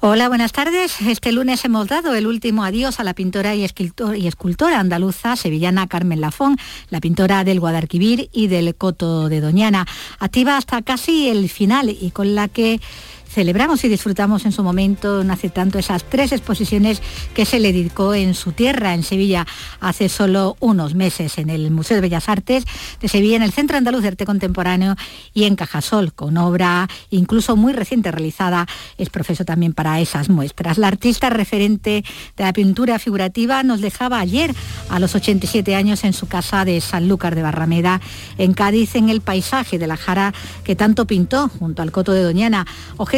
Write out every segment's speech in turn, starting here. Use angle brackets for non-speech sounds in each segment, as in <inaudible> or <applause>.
Hola, buenas tardes. Este lunes hemos dado el último adiós a la pintora y, escultora andaluza sevillana Carmen Lafón, la pintora del Guadalquivir y del Coto de Doñana, activa hasta casi el final y con la que celebramos y disfrutamos en su momento, no hace tanto, esas tres exposiciones que se le dedicó en su tierra, en Sevilla, hace solo unos meses, en el Museo de Bellas Artes de Sevilla, en el Centro Andaluz de Arte Contemporáneo y en Cajasol, con obra incluso muy reciente realizada, es profesor también para esas muestras. La artista referente de la pintura figurativa nos dejaba ayer, a los 87 años, en su casa de Sanlúcar de Barrameda, en Cádiz, en el paisaje de la Jara que tanto pintó junto al Coto de Doñana,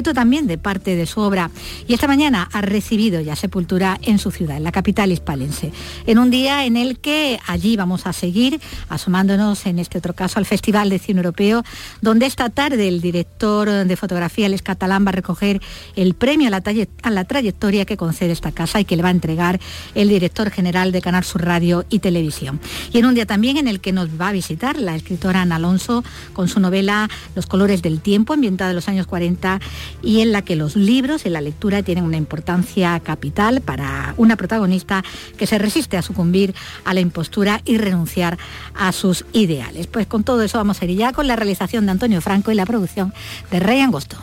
también de parte de su obra. Y esta mañana ha recibido ya sepultura en su ciudad, en la capital hispalense, en un día en el que allí vamos a seguir asomándonos en este otro caso al Festival de Cine Europeo, donde esta tarde el director de fotografía, Les Catalán, va a recoger el premio a la, a la trayectoria que concede esta casa y que le va a entregar el director general de Canal Sur Radio y Televisión. Y en un día también en el que nos va a visitar la escritora Ana Alonso con su novela Los colores del tiempo, ambientada en los años 40 y en la que los libros y la lectura tienen una importancia capital para una protagonista que se resiste a sucumbir a la impostura y renunciar a sus ideales. Pues con todo eso vamos a ir ya con la realización de Antonio Franco y la producción de Rey Angosto.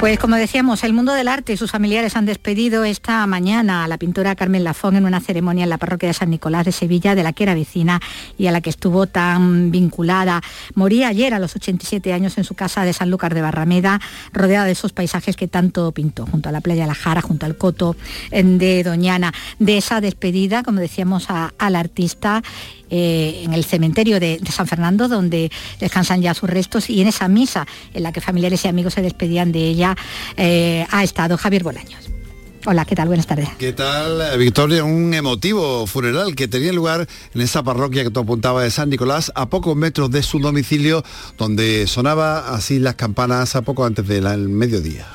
Pues como decíamos, el mundo del arte y sus familiares han despedido esta mañana a la pintora Carmen Lafón en una ceremonia en la parroquia de San Nicolás de Sevilla, de la que era vecina y a la que estuvo tan vinculada. Moría ayer a los 87 años en su casa de Sanlúcar de Barrameda, rodeada de esos paisajes que tanto pintó, junto a la playa de la Jara, junto al coto de Doñana. De esa despedida, como decíamos, al artista eh, en el cementerio de, San Fernando, donde descansan ya sus restos, y en esa misa en la que familiares y amigos se despedían de ella, eh, ha estado Javier Bolaños. Hola, ¿qué tal? Buenas tardes. ¿Qué tal, Victoria? Un emotivo funeral que tenía lugar en esa parroquia que tú apuntaba de San Nicolás, a pocos metros de su domicilio, donde sonaba así las campanas a poco antes del mediodía.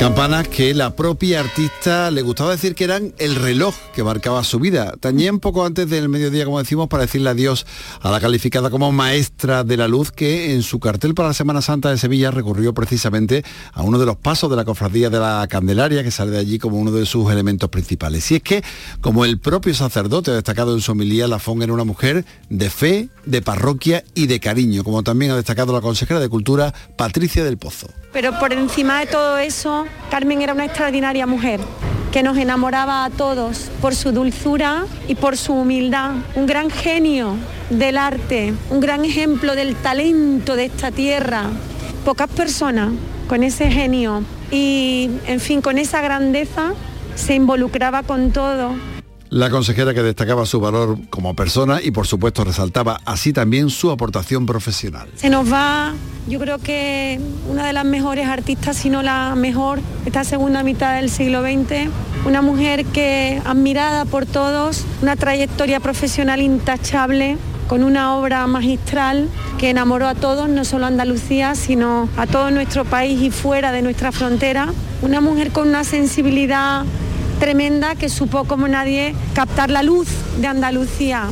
Campanas que la propia artista le gustaba decir que eran el reloj que marcaba su vida. También poco antes del mediodía, como decimos, para decirle adiós a la calificada como maestra de la luz que en su cartel para la Semana Santa de Sevilla recurrió precisamente a uno de los pasos de la cofradía de la Candelaria que sale de allí como uno de sus elementos principales. Y es que, como el propio sacerdote ha destacado en su homilía, Lafón era una mujer de fe, de parroquia y de cariño, como también ha destacado la consejera de Cultura, Patricia del Pozo. Pero por encima de todo eso, Carmen era una extraordinaria mujer que nos enamoraba a todos por su dulzura y por su humildad. Un gran genio del arte, un gran ejemplo del talento de esta tierra. Pocas personas con ese genio y, en fin, con esa grandeza se involucraba con todo la consejera que destacaba su valor como persona y por supuesto resaltaba así también su aportación profesional. Se nos va, yo creo que una de las mejores artistas, si no la mejor, esta segunda mitad del siglo XX, una mujer que admirada por todos, una trayectoria profesional intachable, con una obra magistral que enamoró a todos, no solo a Andalucía, sino a todo nuestro país y fuera de nuestra frontera. Una mujer con una sensibilidad tremenda que supo como nadie captar la luz de Andalucía.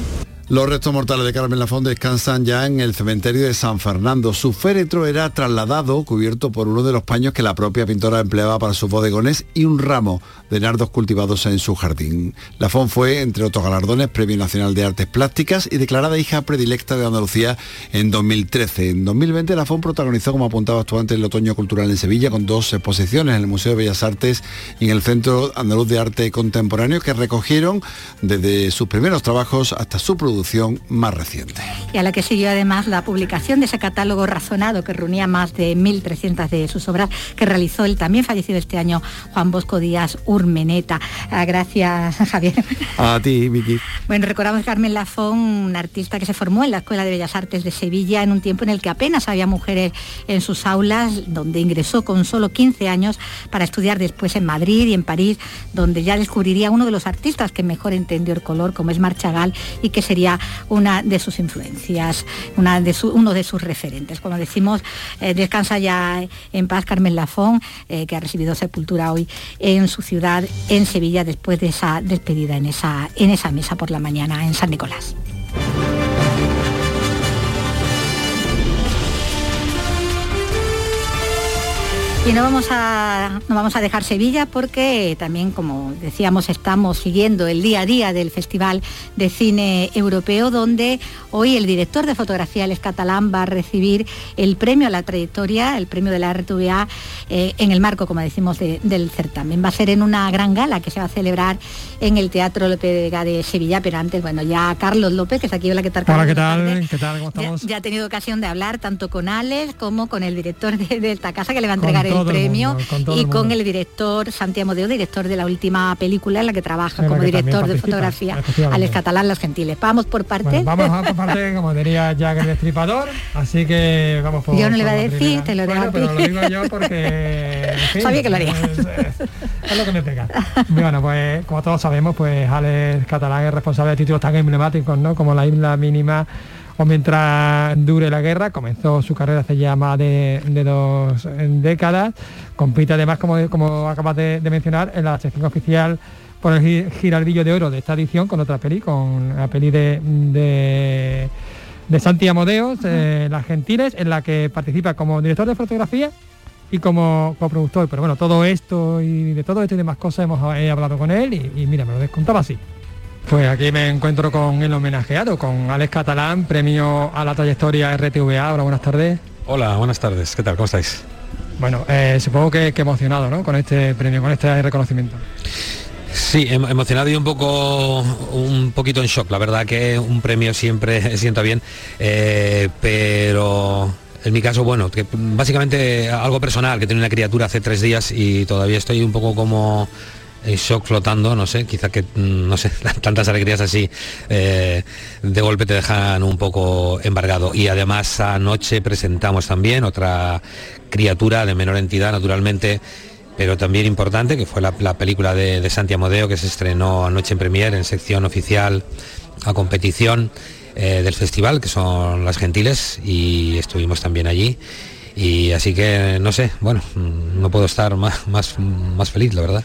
Los restos mortales de Carmen Lafón descansan ya en el cementerio de San Fernando. Su féretro era trasladado, cubierto por uno de los paños que la propia pintora empleaba para sus bodegones y un ramo de nardos cultivados en su jardín. Lafón fue, entre otros galardones, Premio Nacional de Artes Plásticas y declarada hija predilecta de Andalucía en 2013. En 2020 Lafón protagonizó, como apuntaba tú antes, el Otoño Cultural en Sevilla con dos exposiciones en el Museo de Bellas Artes y en el Centro Andaluz de Arte Contemporáneo que recogieron desde sus primeros trabajos hasta su producción producción más reciente. Y a la que siguió además la publicación de ese catálogo razonado que reunía más de 1.300 de sus obras que realizó el también fallecido este año Juan Bosco Díaz Urmeneta. Ah, gracias, <laughs> Javier. A ti, Vicky. Bueno, recordamos Carmen Lafón, una artista que se formó en la Escuela de Bellas Artes de Sevilla en un tiempo en el que apenas había mujeres en sus aulas, donde ingresó con solo 15 años para estudiar después en Madrid y en París, donde ya descubriría uno de los artistas que mejor entendió el color, como es Marchagal, y que sería una de sus influencias, uno de sus referentes. Como decimos, eh, descansa ya en paz Carmen Lafón, eh, que ha recibido sepultura hoy en su ciudad, en Sevilla, después de esa despedida en esa, en esa misa por la mañana en San Nicolás. Y no vamos, a, no vamos a dejar Sevilla porque también, como decíamos, estamos siguiendo el día a día del Festival de Cine Europeo, donde hoy el director de fotografía, El Catalán, va a recibir el premio a la trayectoria, el premio de la RTVA, eh, en el marco, como decimos, del certamen. Va a ser en una gran gala que se va a celebrar en el Teatro López de Vega de Sevilla, pero antes, bueno, ya Carlos López, que es aquí, hola, ¿qué tal? Hola, ¿qué tal? ¿Qué tal? ¿Cómo estamos? Ya, ha tenido ocasión de hablar tanto con Alex como con el director de, esta casa que le va a entregar el premio y con el director Santiago Deo, director de la última película en la que trabaja como director de fotografía, Alex Catalán Los Gentiles. Vamos por parte. vamos por <laughs> parte, como diría Jack el Destripador, así que vamos por Yo no le voy a decir, te lo digo bueno, pero lo digo yo porque... <laughs> Sabía que lo haría. Es, lo que me pega. bueno, pues como todos sabemos, pues Alex Catalán es responsable de títulos tan emblemáticos, ¿no? Como La Isla Mínima o mientras dure la guerra. Comenzó su carrera hace ya más de, dos décadas. Compite además, como, como acabas de, mencionar, en la sección oficial por el girardillo de oro de esta edición con otra peli, con la peli de, de, de Santi Amodeos, eh, Las Gentiles, en la que participa como director de fotografía y como coproductor. Pero bueno, todo esto y de todo esto y demás cosas hemos hablado con él y, y mira, me lo descontaba así. Pues aquí me encuentro con el homenajeado, con Alex Catalán, premio a la trayectoria RTVA. Hola, buenas tardes. Hola, buenas tardes. ¿Qué tal? ¿Cómo estáis? Bueno, eh, supongo que, emocionado, ¿no? Con este premio, con este reconocimiento. Sí, em, emocionado y un poco, un poquito en shock. La verdad que un premio siempre <laughs> sienta bien, eh, pero en mi caso, bueno, que básicamente algo personal, que tiene una criatura hace tres días y todavía estoy un poco como en shock flotando, no sé, quizá que, mm, no sé, <laughs> tantas alegrías así eh, de golpe te dejan un poco embargado. Y además anoche presentamos también otra criatura de menor entidad, naturalmente, pero también importante, que fue la, película de, de Santi Amodeo, que se estrenó anoche en Premier, en sección oficial a competición eh, del festival, que son Las Gentiles, y estuvimos también allí. Y así que, no sé, bueno, mm, no puedo estar más, más, más feliz, la verdad.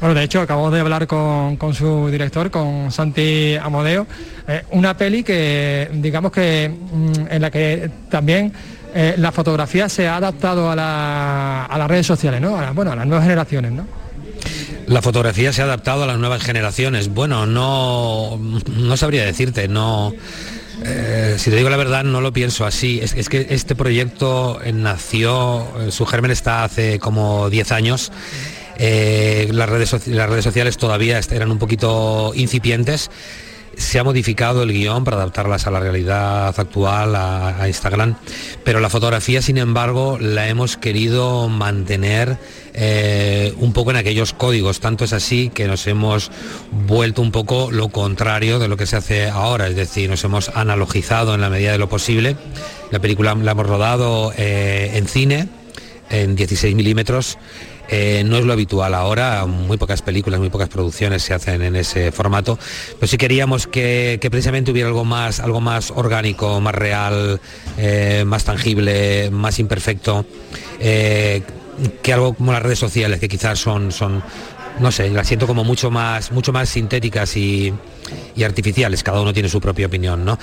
Bueno, de hecho, acabo de hablar con, su director, con Santi Amodeo, eh, una peli que, digamos que, mm, en la que también eh, la fotografía se ha adaptado a, las redes sociales, ¿no? bueno, a las nuevas generaciones, ¿no? La fotografía se ha adaptado a las nuevas generaciones. Bueno, no, no sabría decirte, no... Eh, si te digo la verdad, no lo pienso así. Es que este proyecto nació, su germen está hace como 10 años eh, las, redes, las redes sociales todavía eran un poquito incipientes se ha modificado el guion para adaptarlas a la realidad actual, a, Instagram, pero la fotografía, sin embargo, la hemos querido mantener eh, un poco en aquellos códigos. Tanto es así que nos hemos vuelto un poco lo contrario de lo que se hace ahora, es decir, nos hemos analogizado en la medida de lo posible. La película la hemos rodado eh, en cine, en 16 milímetros eh, no es lo habitual ahora, muy pocas películas, muy pocas producciones se hacen en ese formato, pero sí queríamos que, precisamente hubiera algo más, algo más orgánico, más real, eh, más tangible, más imperfecto, eh, que algo como las redes sociales, que quizás son, son no sé, las siento como mucho más, mucho más sintéticas y, artificiales, cada uno tiene su propia opinión, ¿no?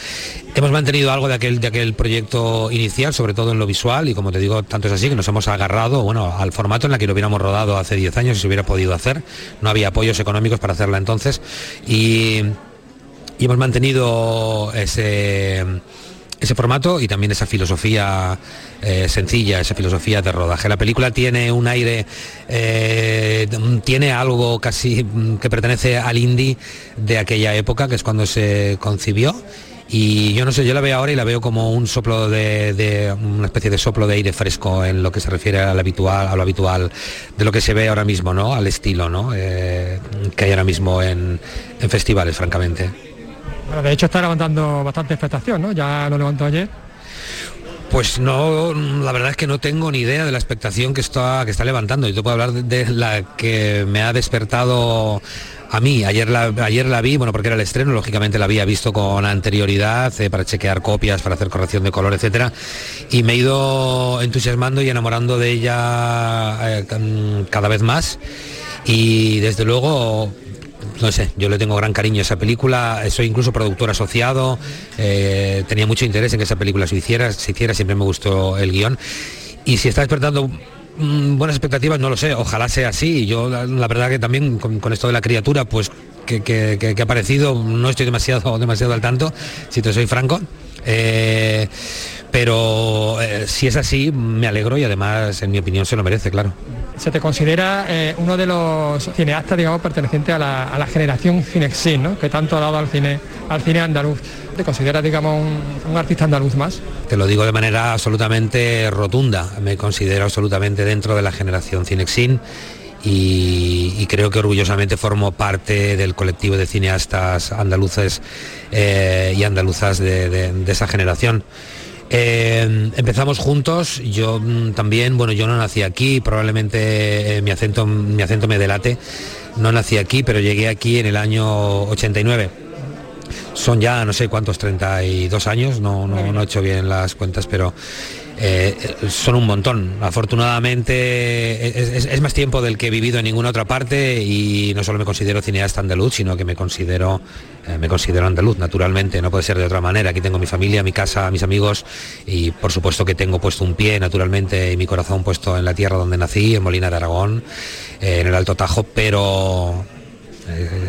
Hemos mantenido algo de aquel, de aquel proyecto inicial, sobre todo en lo visual, y como te digo, tanto es así que nos hemos agarrado, bueno, al formato en el que lo hubiéramos rodado hace 10 años y se hubiera podido hacer. No había apoyos económicos para hacerla entonces. Y, y hemos mantenido ese ese formato y también esa filosofía eh, sencilla, esa filosofía de rodaje. La película tiene un aire, eh, tiene algo casi mm, que pertenece al indie de aquella época, que es cuando se concibió. Y yo no sé, yo la veo ahora y la veo como un soplo de, una especie de soplo de aire fresco en lo que se refiere al habitual, a lo habitual de lo que se ve ahora mismo, ¿no? Al estilo, ¿no? Eh, que hay ahora mismo en, en festivales, francamente de hecho está levantando bastante expectación, ¿no? Ya lo levantó ayer. Pues no, la verdad es que no tengo ni idea de la expectación que está, que está levantando. Yo te puedo hablar de, la que me ha despertado a mí. Ayer la, ayer la vi, bueno, porque era el estreno, lógicamente la había visto con anterioridad eh, para chequear copias, para hacer corrección de color, etcétera. Y me he ido entusiasmando y enamorando de ella eh, cada vez más. Y desde luego no sé, yo le tengo gran cariño a esa película, soy incluso productor asociado, eh, tenía mucho interés en que esa película se hiciera, se hiciera, siempre me gustó el guion. Y si está despertando mm, buenas expectativas, no lo sé, ojalá sea así. Yo la, verdad que también con, esto de la criatura, pues que, ha aparecido, no estoy demasiado, <laughs> demasiado al tanto, si te soy franco. Eh, pero eh, si es así, me alegro y además, en mi opinión, se lo merece, claro. Se te considera eh, uno de los cineastas, digamos, perteneciente a la, generación Cinexin, ¿no? que tanto ha dado al cine, al cine andaluz. ¿Te consideras, digamos, un, artista andaluz más? Te lo digo de manera absolutamente rotunda. Me considero absolutamente dentro de la generación Cinexin y, creo que orgullosamente formo parte del colectivo de cineastas andaluces eh, y andaluzas de esa generación. Eh, empezamos juntos, yo mm, también, bueno, yo no nací aquí, probablemente eh, mi, acento, mi acento me delate, no nací aquí, pero llegué aquí en el año 89. Son ya no sé cuántos, 32 años, no, no, no he hecho bien las cuentas, pero eh, son un montón. Afortunadamente es, más tiempo del que he vivido en ninguna otra parte y no solo me considero cineasta andaluz, sino que me considero, eh, me considero andaluz, naturalmente, no puede ser de otra manera. Aquí tengo mi familia, mi casa, mis amigos y por supuesto que tengo puesto un pie, naturalmente, y mi corazón puesto en la tierra donde nací, en Molina de Aragón, eh, en el Alto Tajo, pero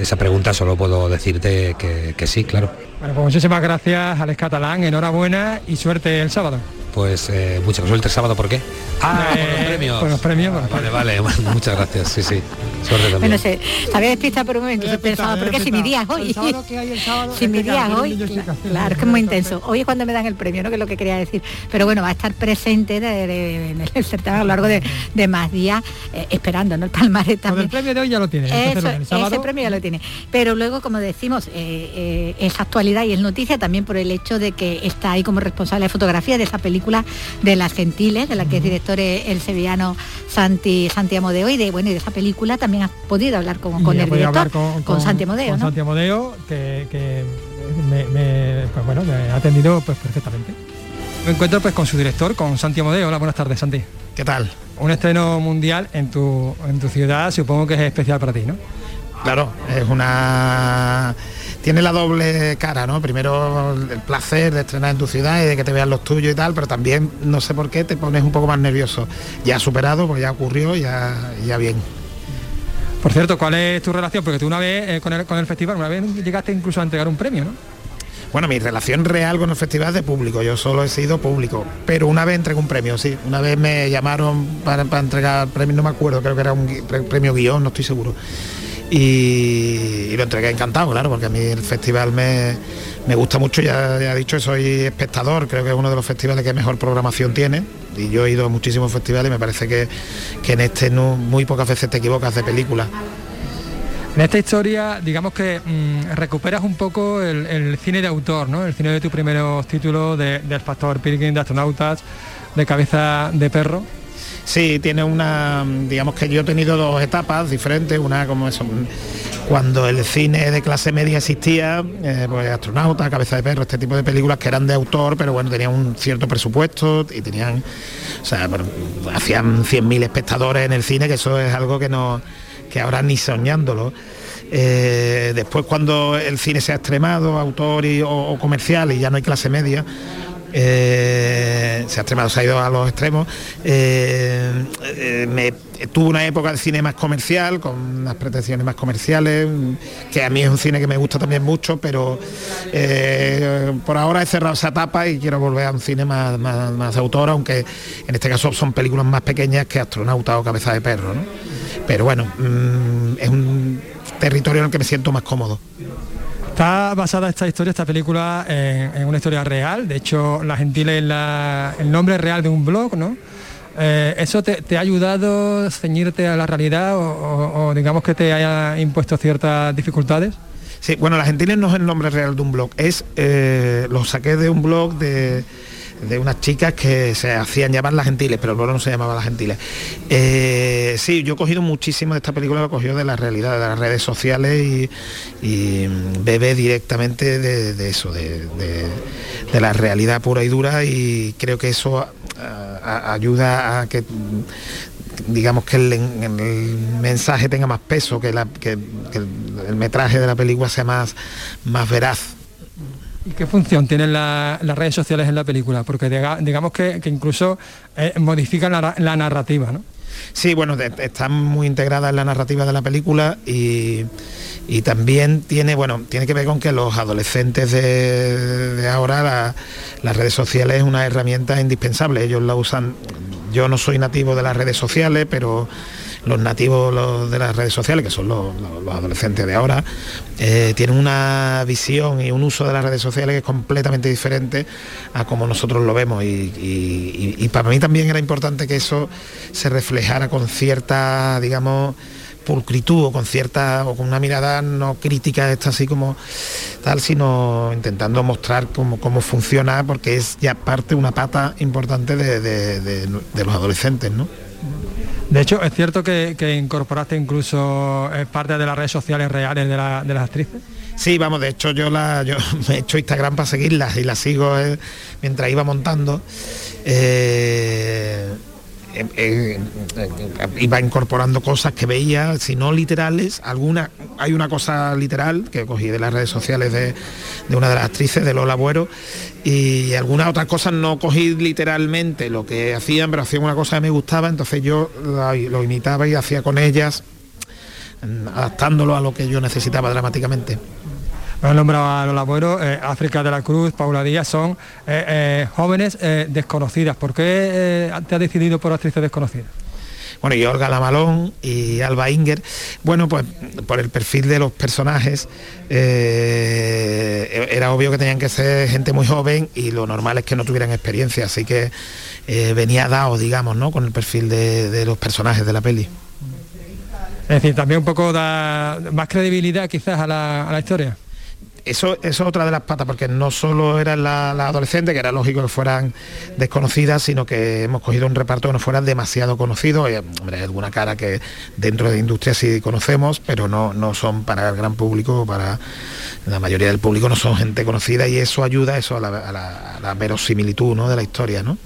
esa pregunta solo puedo decirte que, que sí, claro. Bueno, pues muchísimas gracias, Alex Catalán, enhorabuena y suerte el sábado pues eh, mucha suerte el sábado, ¿por qué? Ah, por los premios. Por los premios. vale, vale, <laughs> muchas gracias, sí, sí. Suerte también. Bueno, sé, había despistado por un momento, pensaba, ¿por qué si mi día es hoy? <laughs> si mi día es hoy, claro, que es muy intenso. Hoy es cuando me dan el premio, ¿no? Que es lo que quería decir. Pero bueno, va a estar presente en el certamen a lo largo de, más días, eh, esperando, ¿no? El palmarés también. el premio de hoy ya lo tiene. ese premio ya lo tiene. Pero luego, como decimos, eh, es actualidad y es noticia también por el hecho de que está ahí como responsable de fotografía de esa película de Las Gentiles, de la que es director el sevillano Santi, Santi Amodeo, y de, bueno, y de esa película también has podido hablar con, con el director, con, Santi Amodeo. Con Santi Amodeo, que, me, pues bueno, me ha atendido pues, perfectamente. Me encuentro pues con su director, con Santi Amodeo. Hola, buenas tardes, Santi. ¿Qué tal? Un estreno mundial en tu, en tu ciudad, supongo que es especial para ti, ¿no? Claro, es una tiene la doble cara, ¿no? Primero el placer de estrenar en tu ciudad y de que te vean los tuyos y tal, pero también no sé por qué te pones un poco más nervioso. Ya superado, pues ya ocurrió, ya, ya bien. Por cierto, ¿cuál es tu relación? Porque tú una vez eh, con, el, con el festival, una vez llegaste incluso a entregar un premio, ¿no? Bueno, mi relación real con el festival es de público, yo solo he sido público, pero una vez entregué un premio, sí, una vez me llamaron para, para entregar premio, no me acuerdo, creo que era un premio guion, no estoy seguro y, lo entregué encantado, claro, porque a mí el festival me, gusta mucho, ya, he dicho, soy espectador, creo que es uno de los festivales que mejor programación tiene y yo he ido a muchísimos festivales y me parece que, en este no, muy pocas veces te equivocas de película. En esta historia, digamos que mm, recuperas un poco el, cine de autor, ¿no? El cine de tus primeros títulos de, del Factor Pilgrim, de Astronautas, de Cabeza de Perro. Sí, tiene una, digamos que yo he tenido dos etapas diferentes, una como eso, cuando el cine de clase media existía, eh, pues astronauta, cabeza de perro, este tipo de películas que eran de autor, pero bueno, tenían un cierto presupuesto y tenían, o sea, hacían 100.000 espectadores en el cine, que eso es algo que no, que ahora ni soñándolo. Eh, después cuando el cine se ha extremado, autor y, o comercial y ya no hay clase media, eh, se ha extremado, se ha ido a los extremos. Eh, eh, me, tuvo una época de cine más comercial, con unas pretensiones más comerciales, que a mí es un cine que me gusta también mucho, pero por ahora he cerrado esa etapa y quiero volver a un cine más, más, de autor, aunque en este caso son películas más pequeñas que Astronauta o Cabeza de Perro. Pero bueno, mm, es un territorio en el que me siento más cómodo. Está basada esta historia, esta película, en, una historia real. De hecho, La Gentile es el nombre real de un blog, ¿no? Eh, ¿Eso te, ha ayudado a ceñirte a la realidad o, digamos que te haya impuesto ciertas dificultades? Sí, bueno, La Gentile no es el nombre real de un blog, es eh, lo saqué de un blog de de unas chicas que se hacían llamar las gentiles, pero el no se llamaba las gentiles. Eh, sí, yo he cogido muchísimo de esta película, lo he cogido de la realidad, de las redes sociales y, bebe directamente de, eso, de, la realidad pura y dura y creo que eso ayuda a que digamos que el, mensaje tenga más peso, que, el, metraje de la película sea más, más veraz. ¿Y qué función tienen las redes sociales en la película? Porque digamos que, incluso eh, modifican la, narrativa, ¿no? Sí, bueno, están muy integradas en la narrativa de la película y, también tiene, bueno, tiene que ver con que los adolescentes de, ahora, las redes sociales es una herramienta indispensable. Ellos la usan, yo no soy nativo de las redes sociales, pero los nativos de las redes sociales, que son los, adolescentes de ahora, eh, tienen una visión y un uso de las redes sociales que es completamente diferente a como nosotros lo vemos. Y, para mí también era importante que eso se reflejara con cierta, digamos, pulcritud o con cierta o con una mirada no crítica esta así como tal sino intentando mostrar cómo, cómo funciona porque es ya parte una pata importante de, de los adolescentes ¿no? De hecho, ¿es cierto que, incorporaste incluso eh, parte de las redes sociales reales de, las actrices? Sí, vamos, de hecho yo, <laughs> me he hecho Instagram para seguirlas y las sigo eh, mientras iba montando. Eh, iba incorporando cosas que veía, si no literales, alguna, hay una cosa literal que cogí de las redes sociales de, una de las actrices, de Lola Buero, y algunas otras cosas no cogí literalmente lo que hacían, pero hacían una cosa que me gustaba, entonces yo lo imitaba y hacía con ellas, adaptándolo a lo que yo necesitaba dramáticamente han nombrado a los labueros, eh, África de la Cruz, Paula Díaz, son eh, eh, jóvenes desconocidas. ¿Por qué te has decidido por actrices desconocidas? bueno, y Olga Lamalón y Alba Inger, bueno, pues por el perfil de los personajes, era obvio que tenían que ser gente muy joven y lo normal es que no tuvieran experiencia, así que venía dado, digamos, ¿no? Con el perfil de, los personajes de la peli. Es decir, también un poco da más credibilidad quizás a la historia eso, es otra de las patas, porque no solo eran la adolescentes, que era lógico que fueran desconocidas, sino que hemos cogido un reparto que no fueran demasiado conocidos. Y, hombre, hay alguna cara que dentro de industria sí conocemos, pero no, no son para el gran público, para la mayoría del público no son gente conocida y eso ayuda eso a la, verosimilitud ¿no? de la historia. ¿no?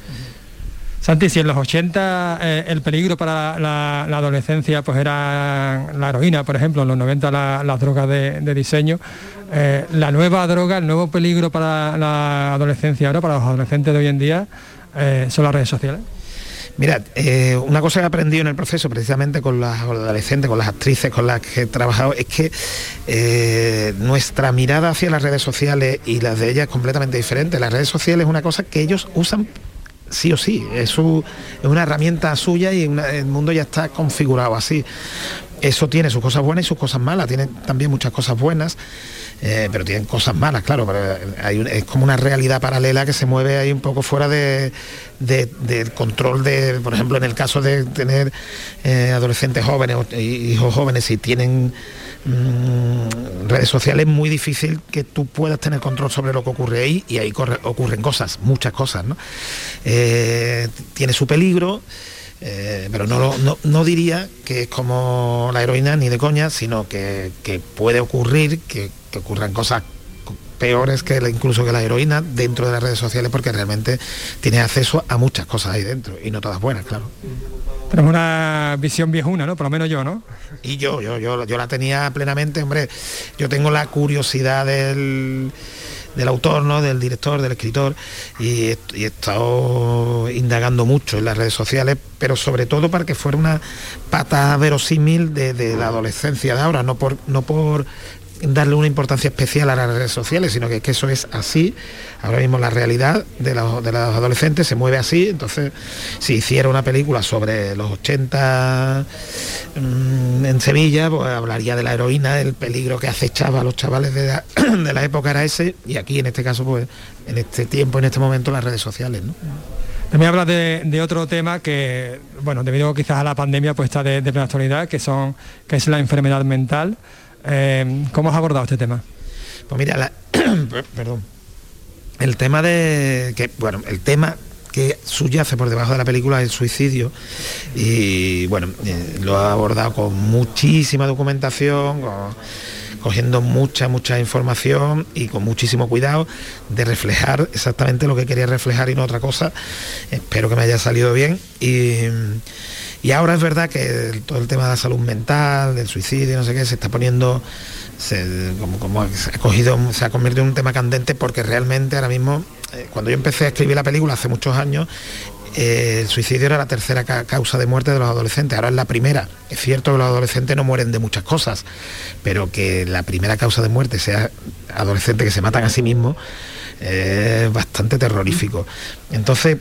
Santi, si en los 80 eh, el peligro para la, adolescencia pues era la heroína, por ejemplo, en los 90 las drogas de, diseño, eh, la nueva droga, el nuevo peligro para la adolescencia ahora, para los adolescentes de hoy en día, eh, son las redes sociales. Mira, una cosa que he aprendido en el proceso, precisamente con las adolescentes, con las actrices con las que he trabajado, es que nuestra mirada hacia las redes sociales y las de ellas es completamente diferente. Las redes sociales es una cosa que ellos usan sí o sí, es, una herramienta suya y el mundo ya está configurado así. Eso tiene sus cosas buenas y sus cosas malas, tiene también muchas cosas buenas, eh, pero tienen cosas malas, claro, hay es como una realidad paralela que se mueve ahí un poco fuera de, del control de, por ejemplo, en el caso de tener eh, adolescentes jóvenes hijos jóvenes, y tienen Mm, redes sociales es muy difícil que tú puedas tener control sobre lo que ocurre ahí y ahí ocurren cosas, muchas cosas. ¿no? Eh, tiene su peligro, eh, pero no, no, diría que es como la heroína ni de coña, sino que, puede ocurrir, que, ocurran cosas peores que incluso que la heroína dentro de las redes sociales porque realmente tiene acceso a muchas cosas ahí dentro y no todas buenas, claro. Es una visión viejuna, ¿no? Por lo menos yo, ¿no? Y yo, yo, yo, yo la tenía plenamente, hombre, yo tengo la curiosidad del del autor, ¿no? del director, del escritor, y, he estado indagando mucho en las redes sociales, pero sobre todo para que fuera una pata verosímil de, de la adolescencia de ahora, no por, no por darle una importancia especial a las redes sociales, sino que, que eso es así. Ahora mismo la realidad de los, de los, adolescentes se mueve así, entonces si hiciera una película sobre los 80 mmm, en Sevilla, pues hablaría de la heroína, el peligro que acechaba a los chavales de la, <clears throat> de la época era ese, y aquí en este caso, pues en este tiempo, en este momento, las redes sociales. ¿no? También habla de, de, otro tema que, bueno, debido quizás a la pandemia, pues está de, de plena actualidad, que, son, que es la enfermedad mental. Eh, ¿Cómo has abordado este tema? Pues mira, la, <clears throat> perdón. El tema de que, bueno, el tema que subyace por debajo de la película es el suicidio y bueno, eh, lo ha abordado con muchísima documentación, cogiendo mucha, mucha información y con muchísimo cuidado de reflejar exactamente lo que quería reflejar y no otra cosa. Espero que me haya salido bien y y ahora es verdad que todo el tema de la salud mental, del suicidio, no sé qué, se está poniendo, se, como, como ha cogido, se ha convertido en un tema candente porque realmente ahora mismo, eh, cuando yo empecé a escribir la película hace muchos años, eh, el suicidio era la tercera ca causa de muerte de los adolescentes, ahora es la primera. Es cierto que los adolescentes no mueren de muchas cosas, pero que la primera causa de muerte sea adolescentes que se matan a sí mismos, eh, es bastante terrorífico. Entonces,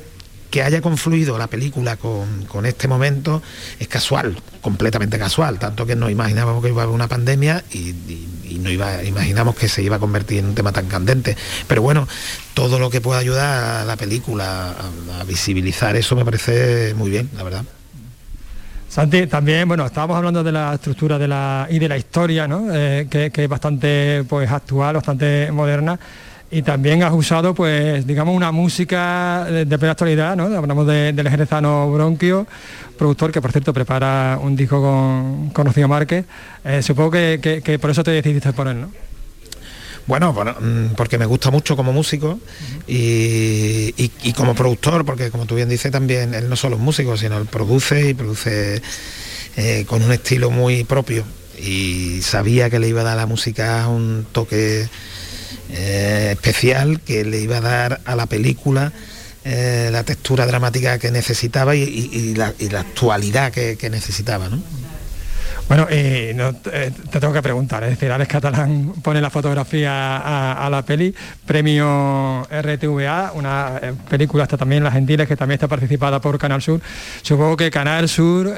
que haya confluido la película con, con, este momento es casual, completamente casual, tanto que no imaginábamos que iba a haber una pandemia y, no iba, imaginamos que se iba a convertir en un tema tan candente. Pero bueno, todo lo que pueda ayudar a la película a, a visibilizar eso me parece muy bien, la verdad. Santi, también, bueno, estábamos hablando de la estructura de la, y de la historia, ¿no? Eh, que, que, es bastante pues, actual, bastante moderna y también has usado pues digamos una música de, plena actualidad ¿no? hablamos de, del jerezano Bronquio productor que por cierto prepara un disco con, con eh, supongo que, que, por eso te decidiste por él ¿no? Bueno, bueno, mm, porque me gusta mucho como músico y, y, como productor, porque como tú bien dices también, él no solo es músico, sino él produce y produce eh, con un estilo muy propio. Y sabía que le iba a dar a la música un toque eh, especial que le iba a dar a la película eh, la textura dramática que necesitaba y, y, y, la, y actualidad que, necesitaba. ¿no? Bueno, eh, no, te tengo que preguntar, es decir, Alex Catalán pone la fotografía a, la peli, premio RTVA, una película hasta también Las Gentiles, que también está participada por Canal Sur. Supongo que Canal Sur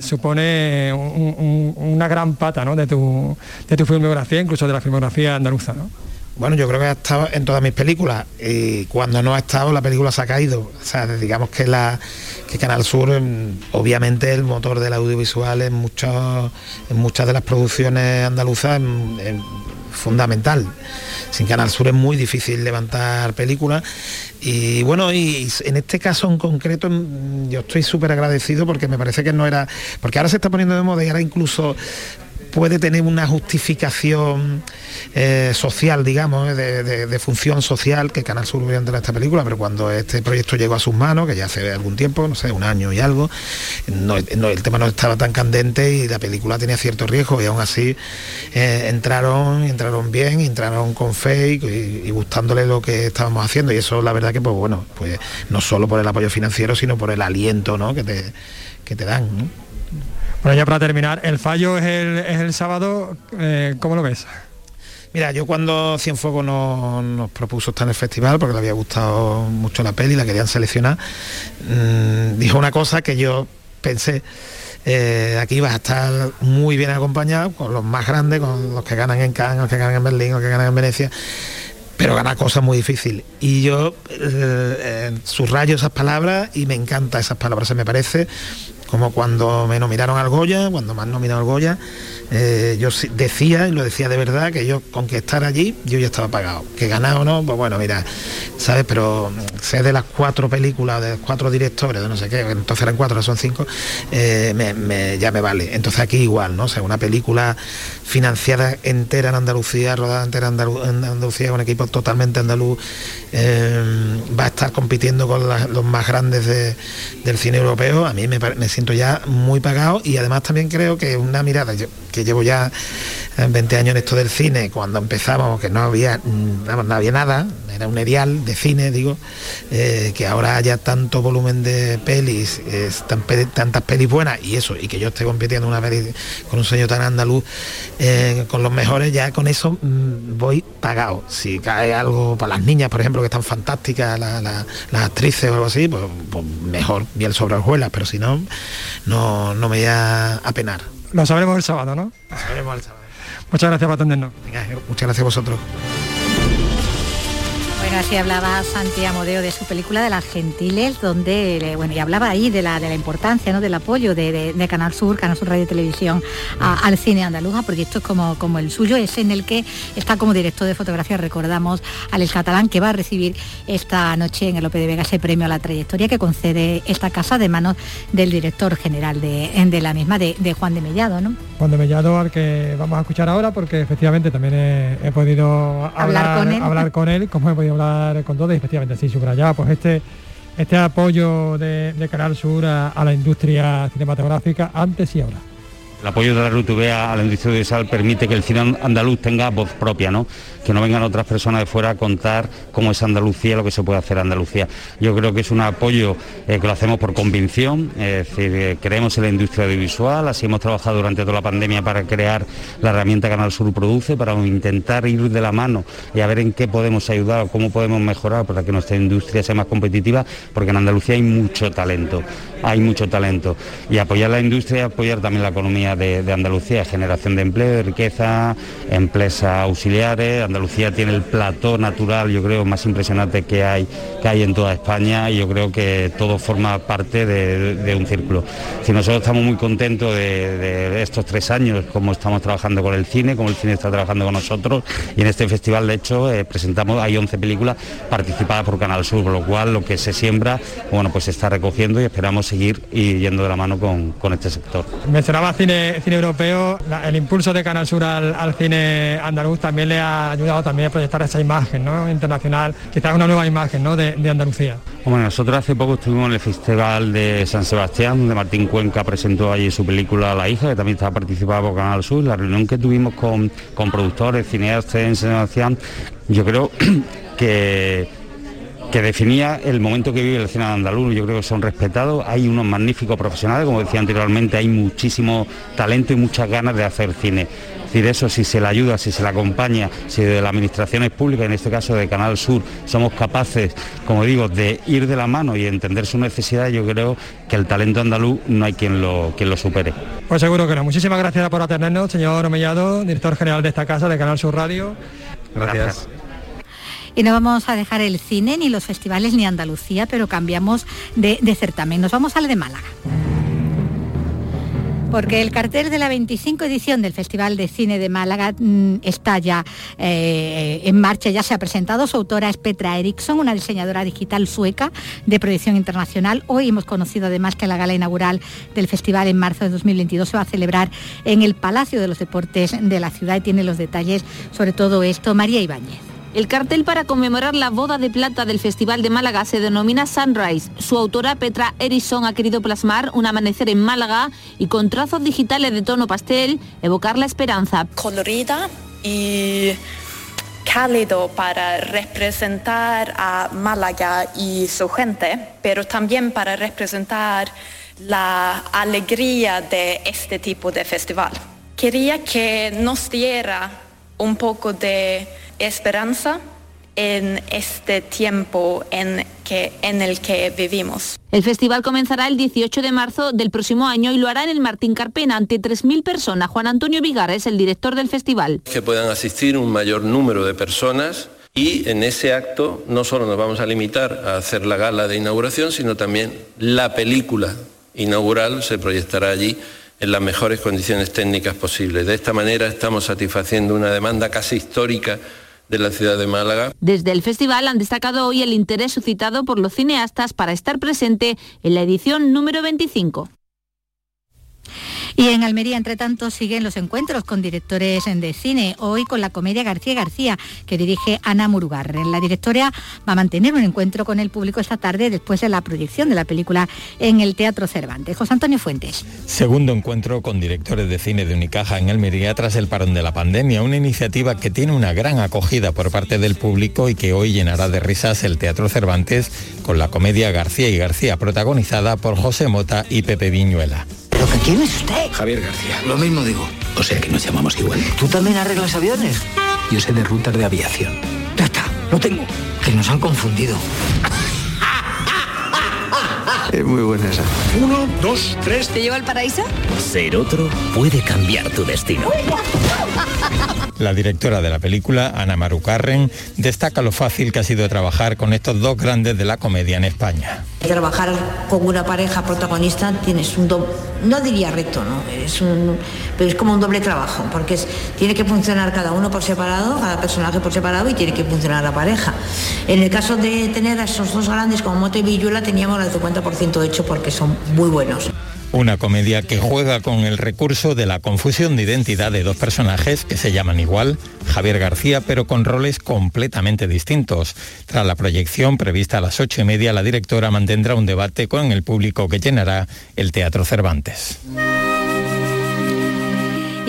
supone un, un, una gran pata ¿no? de, tu, de tu filmografía, incluso de la filmografía andaluza. ¿no? Bueno, yo creo que ha estado en todas mis películas y cuando no ha estado la película se ha caído. O sea, digamos que la que Canal Sur obviamente el motor del audiovisual en, muchas de las producciones andaluzas es, es fundamental. Sin Canal Sur es muy difícil levantar películas y bueno, y en este caso en concreto yo estoy súper agradecido porque me parece que no era, porque ahora se está poniendo de moda y ahora incluso puede tener una justificación eh, social, digamos, de, de, función social que Canal Sur hubiera esta película, pero cuando este proyecto llegó a sus manos, que ya hace algún tiempo, no sé, un año y algo, no, el tema no estaba tan candente y la película tenía cierto riesgo y aún así eh, entraron, entraron bien, entraron con fe y, gustándole lo que estábamos haciendo y eso la verdad que pues bueno, pues no solo por el apoyo financiero, sino por el aliento ¿no? que, te, que te dan. Bueno, ya para terminar, el fallo es el, es el sábado, eh, ¿cómo lo ves? Mira, yo cuando Cienfuegos nos, nos, propuso estar en el festival, porque le había gustado mucho la peli, la querían seleccionar, mmm, dijo una cosa que yo pensé, eh, aquí vas a estar muy bien acompañado con los más grandes, con los que ganan en Cannes, los que ganan en Berlín, los que ganan en Venecia, pero ganar cosas muy difíciles. Y yo eh, subrayo esas palabras y me encanta esas palabras, se me parece como cuando me nominaron al Goya, cuando me han nominado al Goya, eh, yo decía, y lo decía de verdad, que yo con que estar allí, yo ya estaba pagado. Que ganar o no, pues bueno, mira, ¿sabes? Pero sé de las cuatro películas, de cuatro directores, de no sé qué, entonces eran cuatro, son cinco, eh, me, ya me vale. Entonces aquí igual, ¿no? O sea, una película financiada entera en Andalucía, rodada entera en Andalucía, con equipo totalmente andaluz, eh, va a estar compitiendo con los más grandes de, del cine europeo, a mí me, siento ya muy pagado y además también creo que una mirada, que llevo ya 20 años en esto del cine, cuando empezamos, que no había, mm, no había nada, era un erial de cine, digo, eh, que ahora haya tanto volumen de pelis, tantas pelis buenas y eso, y que yo esté compitiendo una peli con un sueño tan andaluz, eh, con los mejores, ya con eso mm, voy pagado. Si cae algo para las niñas, por ejemplo, que están fantásticas, las actrices o algo así, pues, pues mejor, bien sobre hojuelas, pero si no, no, no me voy a, penar. Lo sabremos el sábado, ¿no? Lo sabremos el sábado. Muchas gracias por atendernos. muchas gracias a vosotros. Bueno, así hablaba Santi Amodeo de su película de las gentiles, donde, bueno, y hablaba ahí de la, de la importancia, ¿no? Del apoyo de, Canal Sur, Canal Sur Radio y Televisión al cine andaluz, a proyectos como, como el suyo, es en el que está como director de fotografía, recordamos, al Catalán, que va a recibir esta noche en el Lope de Vega ese premio a la trayectoria que concede esta casa de manos del director general de, de la misma, de, Juan de Mellado, ¿no? Juan de Mellado, al que vamos a escuchar ahora, porque efectivamente también he, podido hablar, con él, hablar con él como he podido con todo y efectivamente sí subrayaba pues este este apoyo de, Canal Sur a la industria cinematográfica antes y ahora. El apoyo de la RTV a la industria audiovisual permite que el cine andaluz tenga voz propia, ¿no? que no vengan otras personas de fuera a contar cómo es Andalucía, lo que se puede hacer Andalucía. Yo creo que es un apoyo eh, que lo hacemos por convicción, es decir, eh, creemos en la industria audiovisual, así hemos trabajado durante toda la pandemia para crear la herramienta Canal Sur Produce, para intentar ir de la mano y a ver en qué podemos ayudar o cómo podemos mejorar para que nuestra industria sea más competitiva, porque en Andalucía hay mucho talento, hay mucho talento. Y apoyar la industria apoyar también la economía de, Andalucía, generación de empleo, de riqueza, empresas auxiliares. Andalucía tiene el plató natural, yo creo, más impresionante que hay, que hay en toda España y yo creo que todo forma parte de, un círculo. Si nosotros estamos muy contentos de, estos tres años, como estamos trabajando con el cine, como el cine está trabajando con nosotros y en este festival, de hecho, eh, presentamos, hay 11 películas participadas por Canal Sur, con lo cual lo que se siembra, bueno, pues se está recogiendo y esperamos seguir yendo de la mano con, con este sector. Mencionaba cine cine, europeo, el impulso de Canal Sur al, cine andaluz también le ha ayudado también a proyectar esa imagen ¿no? internacional, quizás una nueva imagen ¿no? de, Andalucía. Bueno, nosotros hace poco estuvimos en el Festival de San Sebastián, donde Martín Cuenca presentó allí su película La hija, que también estaba participando por Canal Sur. La reunión que tuvimos con, con productores, cineastas en San Sebastián, yo creo <clears throat> que que definía el momento que vive el cine andaluz. Yo creo que son respetados. Hay unos magníficos profesionales, como decía anteriormente, hay muchísimo talento y muchas ganas de hacer cine. Es decir, eso si se le ayuda, si se le acompaña, si de las administraciones públicas, en este caso de Canal Sur, somos capaces, como digo, de ir de la mano y entender su necesidad, yo creo que el talento andaluz no hay quien lo, quien lo supere. Pues seguro que no. Muchísimas gracias por atendernos, señor Omellado, director general de esta casa, de Canal Sur Radio. gracias. Y no vamos a dejar el cine, ni los festivales, ni Andalucía, pero cambiamos de, certamen. Nos vamos al de Málaga. Porque el cartel de la 25 edición del Festival de Cine de Málaga mm, está ya eh, en marcha, ya se ha presentado. Su autora es Petra Eriksson, una diseñadora digital sueca de proyección internacional. Hoy hemos conocido además que la gala inaugural del festival en marzo de 2022 se va a celebrar en el Palacio de los Deportes de la ciudad y tiene los detalles sobre todo esto María Ibáñez. El cartel para conmemorar la boda de plata del Festival de Málaga se denomina Sunrise. Su autora Petra Erison ha querido plasmar un amanecer en Málaga y con trazos digitales de tono pastel evocar la esperanza. Colorida y cálido para representar a Málaga y su gente, pero también para representar la alegría de este tipo de festival. Quería que nos diera un poco de esperanza en este tiempo en, que, en el que vivimos. El festival comenzará el 18 de marzo del próximo año y lo hará en el Martín Carpena ante 3.000 personas. Juan Antonio Vigar es el director del festival. Que puedan asistir un mayor número de personas y en ese acto no solo nos vamos a limitar a hacer la gala de inauguración, sino también la película inaugural se proyectará allí en las mejores condiciones técnicas posibles. De esta manera estamos satisfaciendo una demanda casi histórica de la ciudad de Málaga. Desde el festival han destacado hoy el interés suscitado por los cineastas para estar presente en la edición número 25. Y en Almería, entre tanto, siguen los encuentros con directores de cine. Hoy con la comedia García García, que dirige Ana Murugarren. La directora va a mantener un encuentro con el público esta tarde después de la proyección de la película en el Teatro Cervantes. José Antonio Fuentes. Segundo encuentro con directores de cine de Unicaja en Almería tras el parón de la pandemia. Una iniciativa que tiene una gran acogida por parte del público y que hoy llenará de risas el Teatro Cervantes con la comedia García y García, protagonizada por José Mota y Pepe Viñuela. ¿Pero que quién es usted? Javier García. Lo mismo digo. O sea que nos llamamos igual. ¿Tú también arreglas aviones? Yo sé de rutas de aviación. Ya está, lo tengo. Que nos han confundido. Es muy buena esa. Uno, dos, tres. ¿Te lleva al paraíso? Ser otro puede cambiar tu destino. La directora de la película, Ana Maru Carren, destaca lo fácil que ha sido trabajar con estos dos grandes de la comedia en España. Trabajar con una pareja protagonista tienes un doble, no diría reto, ¿no? Es un, pero es como un doble trabajo, porque tiene que funcionar cada uno por separado, cada personaje por separado y tiene que funcionar la pareja. En el caso de tener a esos dos grandes como Mote y Villuela teníamos el 50% hecho porque son muy buenos. Una comedia que juega con el recurso de la confusión de identidad de dos personajes que se llaman igual, Javier García, pero con roles completamente distintos. Tras la proyección prevista a las ocho y media, la directora mantendrá un debate con el público que llenará el Teatro Cervantes.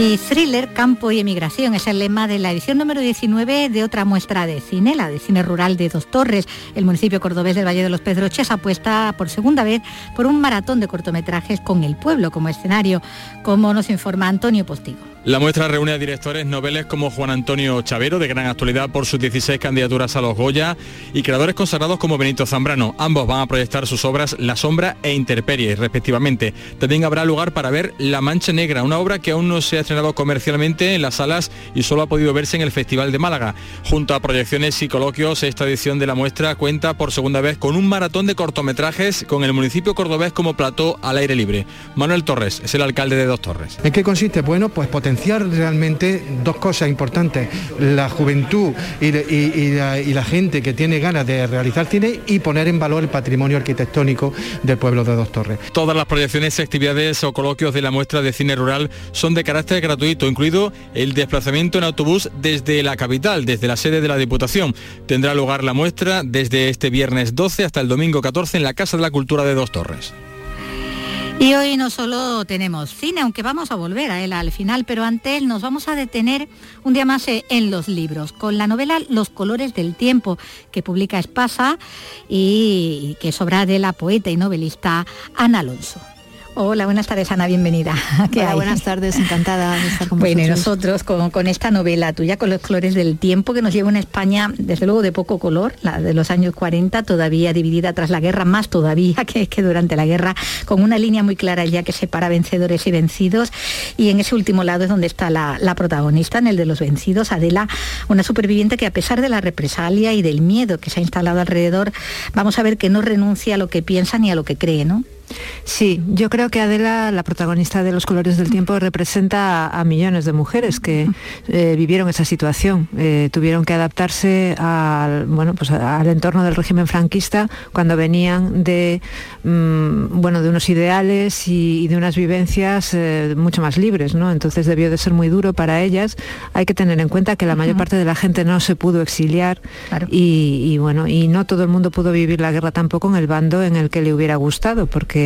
Y thriller, campo y emigración es el lema de la edición número 19 de otra muestra de cine, la de cine rural de Dos Torres. El municipio cordobés del Valle de los Pedroches apuesta por segunda vez por un maratón de cortometrajes con el pueblo como escenario, como nos informa Antonio Postigo. La muestra reúne a directores noveles como Juan Antonio Chavero, de gran actualidad por sus 16 candidaturas a los Goya, y creadores consagrados como Benito Zambrano. Ambos van a proyectar sus obras La Sombra e Interperie, respectivamente. También habrá lugar para ver La Mancha Negra, una obra que aún no se ha estrenado comercialmente en las salas y solo ha podido verse en el Festival de Málaga. Junto a proyecciones y coloquios, esta edición de la muestra cuenta por segunda vez con un maratón de cortometrajes con el municipio cordobés como plató al aire libre. Manuel Torres es el alcalde de Dos Torres. ¿En qué consiste? Bueno, pues potenciar realmente dos cosas importantes, la juventud y, la, y, la, gente que tiene ganas de realizar cine y poner en valor el patrimonio arquitectónico del pueblo de Dos Torres. Todas las proyecciones, actividades o coloquios de la muestra de cine rural son de carácter gratuito, incluido el desplazamiento en autobús desde la capital, desde la sede de la Diputación. Tendrá lugar la muestra desde este viernes 12 hasta el domingo 14 en la Casa de la Cultura de Dos Torres. Y hoy no solo tenemos cine, aunque vamos a volver a él al final, pero antes nos vamos a detener un día más eh, en los libros, con la novela Los colores del tiempo, que publica Espasa y que es obra de la poeta y novelista Ana Alonso. Hola, buenas tardes Ana, bienvenida. <laughs> Hola, buenas tardes, encantada de estar con Bueno, y nosotros con, esta novela tuya, con los colores del tiempo, que nos lleva una España, desde luego, de poco color, la de los años 40, todavía dividida tras la guerra, más todavía <laughs> que, que durante la guerra, con una línea muy clara ya que separa vencedores y vencidos. Y en ese último lado es donde está la, la protagonista, en el de los vencidos, Adela, una superviviente que a pesar de la represalia y del miedo que se ha instalado alrededor, vamos a ver que no renuncia a lo que piensa ni a lo que cree, ¿no? Sí, yo creo que Adela, la protagonista de Los Colores del Tiempo, representa a, millones de mujeres que eh, vivieron esa situación. Eh, tuvieron que adaptarse al, bueno, pues al entorno del régimen franquista cuando venían de, mm, bueno, de unos ideales y, de unas vivencias eh, mucho más libres. ¿no? Entonces debió de ser muy duro para ellas. Hay que tener en cuenta que la mayor parte de la gente no se pudo exiliar y, bueno, y no todo el mundo pudo vivir la guerra tampoco en el bando en el que le hubiera gustado, porque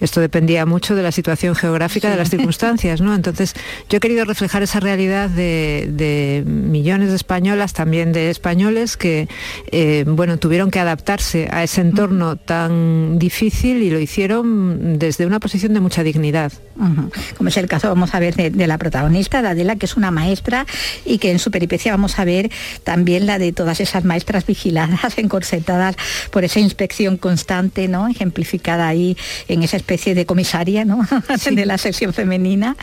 esto dependía mucho de la situación geográfica, de las <laughs> circunstancias, ¿no? Entonces, yo he querido reflejar esa realidad de, millones de españolas, también de españoles, que, eh, bueno, tuvieron que adaptarse a ese entorno tan difícil y lo hicieron desde una posición de mucha dignidad. Como es el caso, vamos a ver, de, la protagonista, de Adela, que es una maestra y que en su peripecia vamos a ver también la de todas esas maestras vigiladas, <laughs> encorsetadas por esa inspección constante, ¿no? Ejemplificada ahí en esa especie de comisaria ¿no? <laughs> de la sección femenina,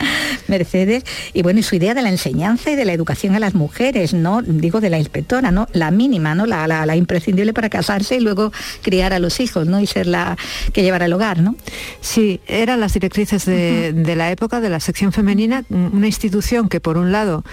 Mercedes, y bueno, y su idea de la enseñanza y de la educación a las mujeres, ¿no? Digo de la inspectora, ¿no? La mínima, ¿no? La, la, imprescindible para casarse y luego criar a los hijos, ¿no? Y ser la que llevara el hogar, ¿no? Sí, eran las directrices de, de la época de la sección femenina, una institución que por un lado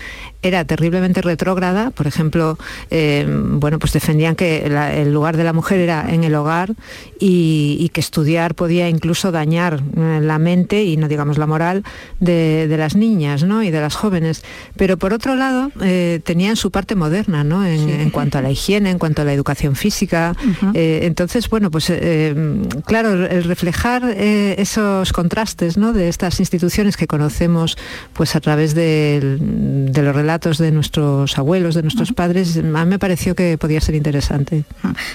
era terriblemente retrógrada, por ejemplo, eh, bueno, pues defendían que el lugar de la mujer era en el hogar y, que estudiar podía incluso dañar eh, la mente y no digamos la moral de, de las niñas ¿no? y de las jóvenes. Pero por otro lado, eh, tenían su parte moderna ¿no? en, en cuanto a la higiene, en cuanto a la educación física. Eh, entonces, bueno, pues eh, claro, el reflejar esos contrastes ¿no? de estas instituciones que conocemos pues a través de, los relatos de nuestros abuelos, de nuestros padres, a mí me pareció que podía ser interesante.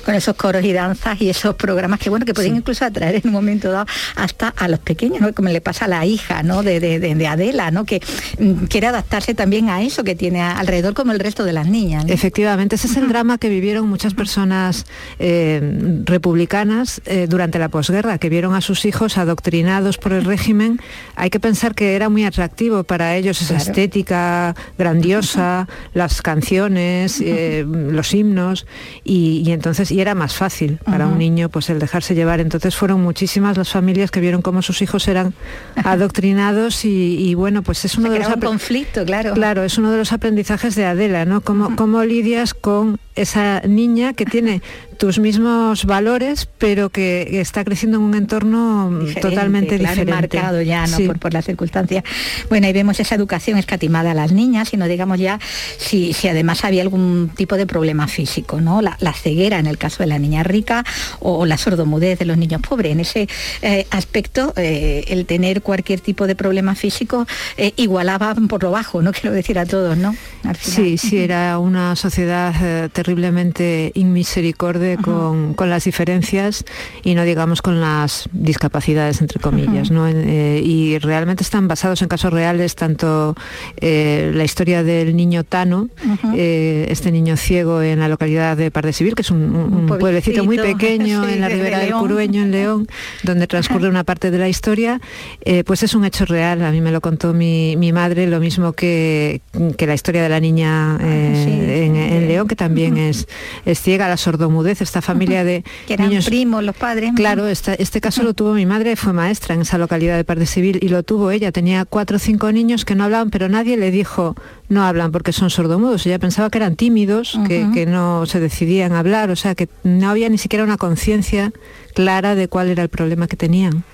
con esos coros y danzas y esos programas que bueno que pueden incluso atraer en un momento dado hasta a los pequeños ¿no? como le pasa a la hija ¿no? de, de- de- de Adela ¿no? que mm, quiere adaptarse también a eso que tiene alrededor como el resto de las niñas ¿no? Efectivamente, ese es el drama que vivieron muchas personas eh, republicanas eh, durante la posguerra, que vieron a sus hijos adoctrinados por el régimen. Hay que pensar que era muy atractivo para ellos esa Claro. estética grandiosa, las canciones, eh, los himnos, y, y entonces y era más fácil para un niño pues el dejarse llevar. Entonces fueron muchísimas las familias que vieron cómo sus hijos eran <laughs> adoctrinados y, y bueno, pues es uno de los un conflicto claro Claro, es uno de los aprendizajes de Adela, ¿no? Cómo, cómo lidias con esa niña que tiene <laughs> tus mismos valores, pero que está creciendo en un entorno Diferente, totalmente claro, diferente. marcado ya ¿no? Sí. por, por las circunstancias bueno ahí vemos esa educación escatimada a las niñas y no digamos ya si, si además había algún tipo de problema físico no la, la ceguera en el caso de la niña rica o, o la sordomudez de los niños pobres en ese eh, aspecto eh, el tener cualquier tipo de problema físico eh, igualaba por lo bajo no <laughs> quiero decir a todos no. Sí, sí, era una sociedad terriblemente inmisericorde con, con las diferencias y no digamos con las discapacidades, entre comillas. ¿no? Y realmente están basados en casos reales, tanto la historia del niño Tano, este niño ciego en la localidad de Pardesivir, que es un, un- un pueblecito muy <laughs> pequeño sí, en la de ribera del. Curueño, en León, donde transcurre una parte de la historia, eh, pues es un hecho real. A mí me lo contó mi, mi madre, lo mismo que, que la historia de la niña eh, en, en León, que también es, es ciega, la sordomudez, esta familia de <laughs> que eran niños primos los padres Claro, esta- este caso lo tuvo mi madre, fue maestra en esa localidad de Parte Civil y lo tuvo ella. Tenía cuatro o cinco niños que no hablaban, pero nadie le dijo no hablan porque son sordomudos. Ella pensaba que eran tímidos, que, que no se decidían a hablar, o sea que no había ni siquiera una conciencia clara de cuál era el problema que tenían.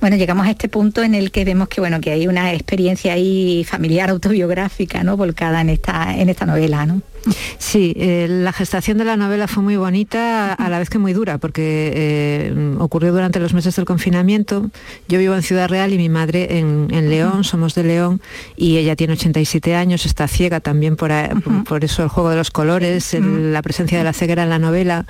Bueno, llegamos a este punto en el que vemos que bueno que hay una experiencia ahí familiar <laughs> autobiográfica, ¿no? volcada en esta en esta novela, ¿no? Sí, eh, la gestación de la novela fue muy bonita, a la vez que muy dura, porque eh, ocurrió durante los meses del confinamiento. Yo vivo en Ciudad Real y mi madre en, en León, somos de León, y ella tiene 87 años, está ciega también por, a- por- por eso el juego de los colores, el- la presencia de la ceguera en la novela.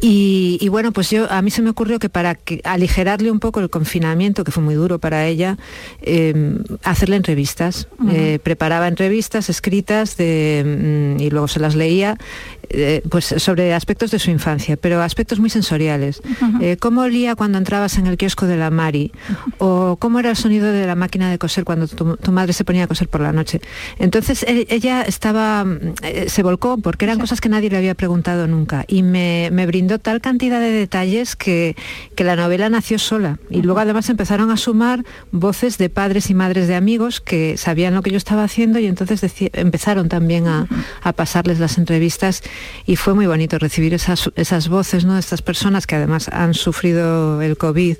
Y, y bueno, pues yo a mí se me ocurrió que para que, aligerarle un poco el confinamiento, que fue muy duro para ella, eh, hacerle entrevistas. Eh, preparaba entrevistas escritas de, mm, y luego se las leía eh, pues sobre aspectos de su infancia, pero aspectos muy sensoriales. Eh, ¿Cómo olía cuando entrabas en el kiosco de la Mari? ¿O cómo era el sonido de la máquina de coser cuando tu, tu madre se ponía a coser por la noche? Entonces e- ella estaba, mm, se volcó porque eran cosas que nadie le había preguntado nunca y me, me brindó tal cantidad de detalles que, que la novela nació sola. Y luego además empezaron a sumar voces de padres y madres de amigos que sabían lo que yo estaba haciendo y entonces empezaron también a, a pasarles las entrevistas y fue muy bonito recibir esas, esas voces ¿no? de estas personas que además han sufrido el COVID,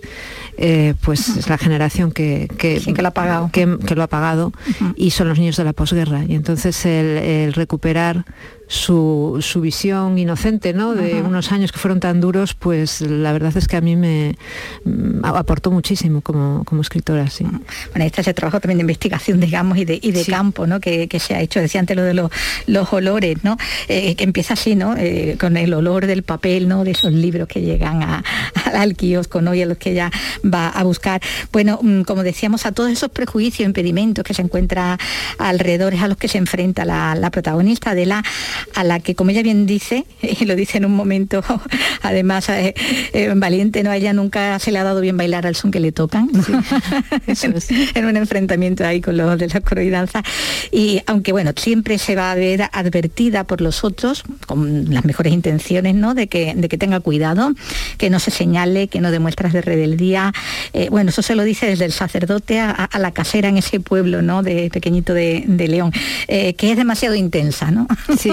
eh, pues es la generación que, que, Sí, que lo ha pagado. que- que lo ha pagado y son los niños de la posguerra. Y entonces el, el recuperar su, su visión inocente ¿no? de unos años que fueron tan duros, pues la verdad es que a mí me mm, aportó muchísimo como, como escritora. Sí. Bueno, este es el trabajo también de investigación, digamos, y de, y de campo, ¿no? Que, que se ha hecho. Decía antes lo de los, los olores, ¿no? Eh, que empieza así, ¿no? Eh, con el olor del papel, ¿no? De esos libros que llegan a- <laughs> al kiosco, ¿no? Y a los que ella va a buscar. Bueno, mm, como decíamos, a todos esos prejuicios, impedimentos que se encuentra alrededor, es a los que se enfrenta la, la protagonista de la a la que, como ella bien dice, <laughs> y lo dice en un momento, <laughs> además, eh, eh, valiente, ¿no? A ella nunca se le ha dado bien bailar al son que le tocan, ¿no? <laughs> en un enfrentamiento ahí con los de la coro y aunque, bueno, siempre se va a ver advertida por los otros, con las mejores intenciones, ¿no? De que, de que tenga cuidado, que no se señale, que no demuestras de rebeldía. Eh, bueno, eso se lo dice desde el sacerdote a, a la casera en ese pueblo, ¿no? De pequeñito de, de León, eh, que es demasiado intensa, ¿no? Sí,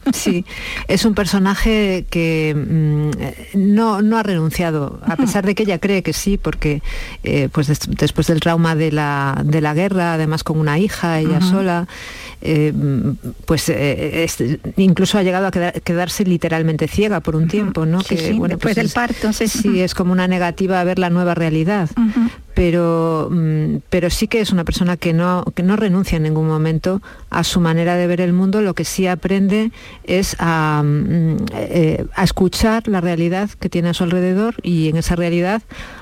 Sí, es un personaje que mm, no, no, ha renunciado, a pesar de que ella cree que sí, porque eh, pues después del trauma de la, de la, guerra, además con una hija, ella sola, eh, pues eh, incluso ha llegado a quedarse literalmente ciega por un tiempo, ¿no? que, bueno, después pues del parto. Sí, es como una negativa a ver la nueva realidad. Pero, mm, pero sí que es una persona que no, que no renuncia en ningún momento a su manera de ver el mundo, lo que sí aprende es a, mm, eh, a escuchar la realidad que tiene a su alrededor y en esa realidad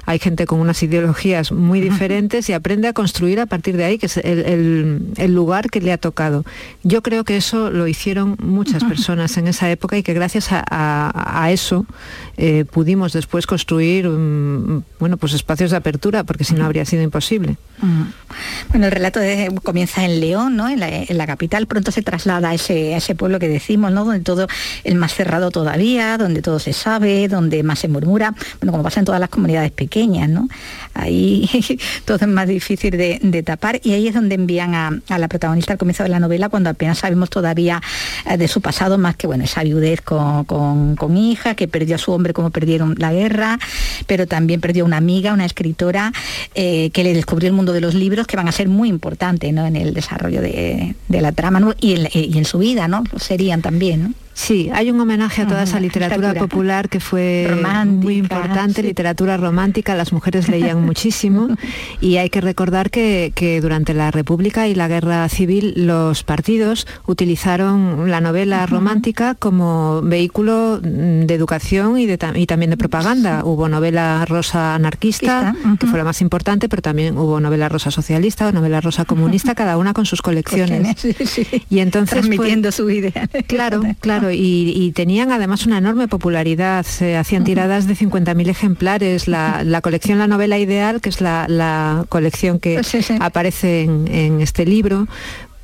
hay gente con unas ideologías muy diferentes y aprende a construir a partir de ahí, que es el, lugar que le ha tocado. Yo creo que eso lo hicieron muchas personas en esa época y que gracias a, eso eh, pudimos después construir mm, bueno, pues espacios de apertura, porque si no habría sido imposible. Bueno, el relato comienza en León, ¿no? En la, capital, pronto se traslada a ese, ese pueblo que decimos, ¿no? Donde todo es más cerrado todavía, donde todo se sabe, donde más se murmura, bueno, como pasa en todas las comunidades pequeñas, ¿no? Ahí <laughs> todo es más difícil de, tapar y ahí es donde envían a, la protagonista al comienzo de la novela, cuando apenas sabemos todavía eh, de su pasado, más que, bueno, esa viudez con, con hija, que perdió a su hombre como perdieron la guerra, pero también perdió una amiga, una escritora, eh, que le descubrió el mundo de los libros, que van a ser muy importantes ¿no? en el desarrollo de, la trama y, en, y, en, su vida, ¿no? serían también. ¿no? Sí, hay un homenaje a toda esa literatura popular que fue muy importante, literatura romántica, las mujeres leían muchísimo. <laughs> Y hay que recordar que, durante la República y la Guerra Civil los partidos utilizaron la novela romántica como vehículo de educación y, también de propaganda. Hubo novela rosa anarquista, que fue la más importante, pero también hubo novela rosa socialista o novela rosa comunista, <laughs> cada una con sus colecciones. Y entonces... Pues, Transmitiendo su idea. Claro, <laughs> claro y, tenían además una enorme popularidad. Se hacían tiradas de 50.000 ejemplares. <laughs> La, colección La Novela Ideal, que es la, colección que pues aparece en, este libro,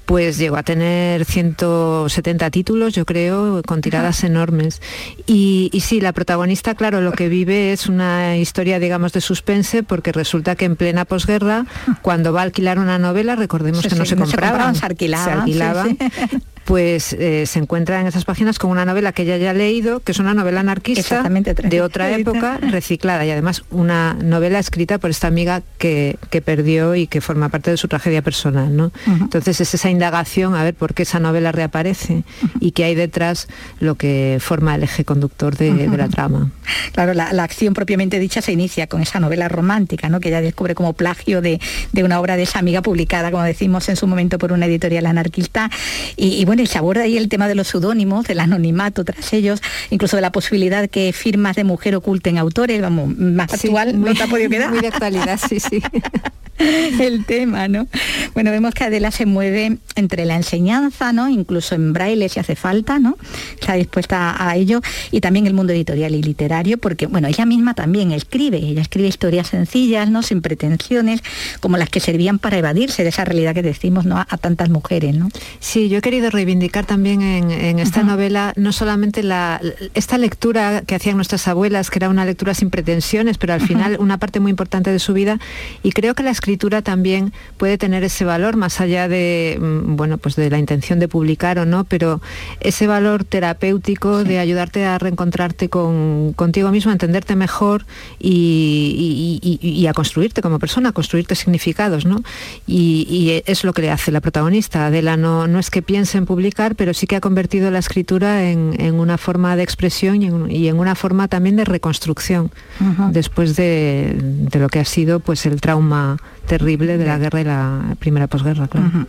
pues llegó a tener 170 títulos, yo creo, con tiradas enormes. Y, y, sí, la protagonista, claro, lo que vive es una historia, digamos, de suspense, porque resulta que en plena posguerra, cuando va a alquilar una novela, recordemos que no se compraba, se, alquilaba, se alquilaba <laughs> pues eh, se encuentra en esas páginas con una novela que ella ya ha leído, que es una novela anarquista de otra época, <laughs> reciclada y además una novela escrita por esta amiga que, perdió y que forma parte de su tragedia personal. ¿no? Entonces es esa indagación a ver por qué esa novela reaparece y qué hay detrás lo que forma el eje conductor de, la trama. Claro, la, acción propiamente dicha se inicia con esa novela romántica, ¿no? que ella descubre como plagio de, una obra de esa amiga publicada, como decimos en su momento, por una editorial anarquista. y bueno, y se aborda ahí el tema de los seudónimos, del anonimato tras ellos, incluso de la posibilidad que firmas de mujer oculten autores, vamos, más actual no te ha podido quedar. Muy de actualidad, sí, sí. <laughs> <laughs> el tema, ¿no? Bueno, vemos que Adela se mueve entre la enseñanza, ¿no? Incluso en braille si hace falta, ¿no? Está dispuesta a ello y también el mundo editorial y literario, porque, bueno, ella misma también escribe, ella escribe historias sencillas, ¿no? Sin pretensiones, como las que servían para evadirse de esa realidad que decimos, ¿no? A, tantas mujeres, ¿no? Sí, yo he querido reivindicar también en, esta novela no solamente la, esta lectura que hacían nuestras abuelas, que era una lectura sin pretensiones, pero al final una parte muy importante de su vida, y creo que la escritura también puede tener ese valor, más allá de, mm, bueno, pues de la intención de publicar o no, pero ese valor terapéutico de ayudarte a reencontrarte con, contigo mismo, a entenderte mejor y, a construirte como persona, a construirte significados, ¿no? Y, es lo que le hace la protagonista. Adela no, no es que piense en publicar, pero sí que ha convertido la escritura en, una forma de expresión y en, una forma también de reconstrucción después de, de, lo que ha sido pues el trauma terrible de la guerra y la primera posguerra. Claro.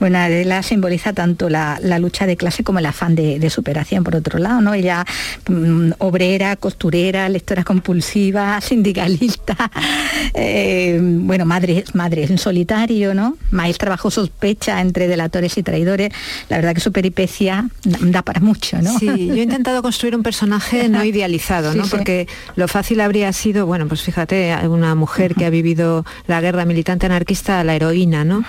Bueno, Adela simboliza tanto la, lucha de clase como el afán de, superación, por otro lado, ¿no? Ella mm, obrera, costurera, lectora compulsiva, <laughs> sindicalista, <laughs> eh, bueno, madre, madre en solitario, ¿no? Maestra bajo sospecha entre delatores y traidores. La verdad que su peripecia da para mucho, ¿no? Sí, yo he intentado construir un personaje <laughs> no idealizado, ¿no? Porque lo fácil habría sido, bueno, pues fíjate, una mujer que ha vivido la guerra militar militante anarquista a la heroína, ¿no?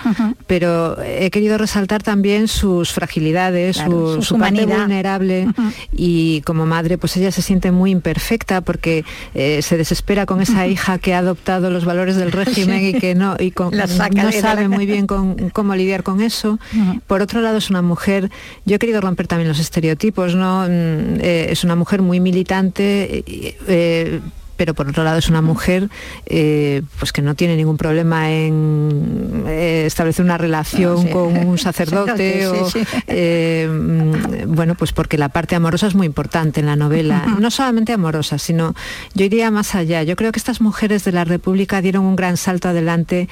Pero he querido resaltar también sus fragilidades, Claro, su, su su parte humanidad. vulnerable y como madre pues ella se siente muy imperfecta porque eh, se desespera con esa hija que ha adoptado los valores del régimen y que no, y con- no sabe muy bien con, <laughs> cómo lidiar con eso. Por otro lado es una mujer, yo he querido romper también los estereotipos, ¿no? Mm, eh, es una mujer muy militante. eh, pero por otro lado es una mujer eh, pues que no tiene ningún problema en eh, establecer una relación Sí. con un <laughs> sacerdote Sí, o sí. eh, mm, bueno pues porque la parte amorosa es muy importante en la novela no solamente amorosa sino yo iría más allá yo creo que estas mujeres de la República dieron un gran salto adelante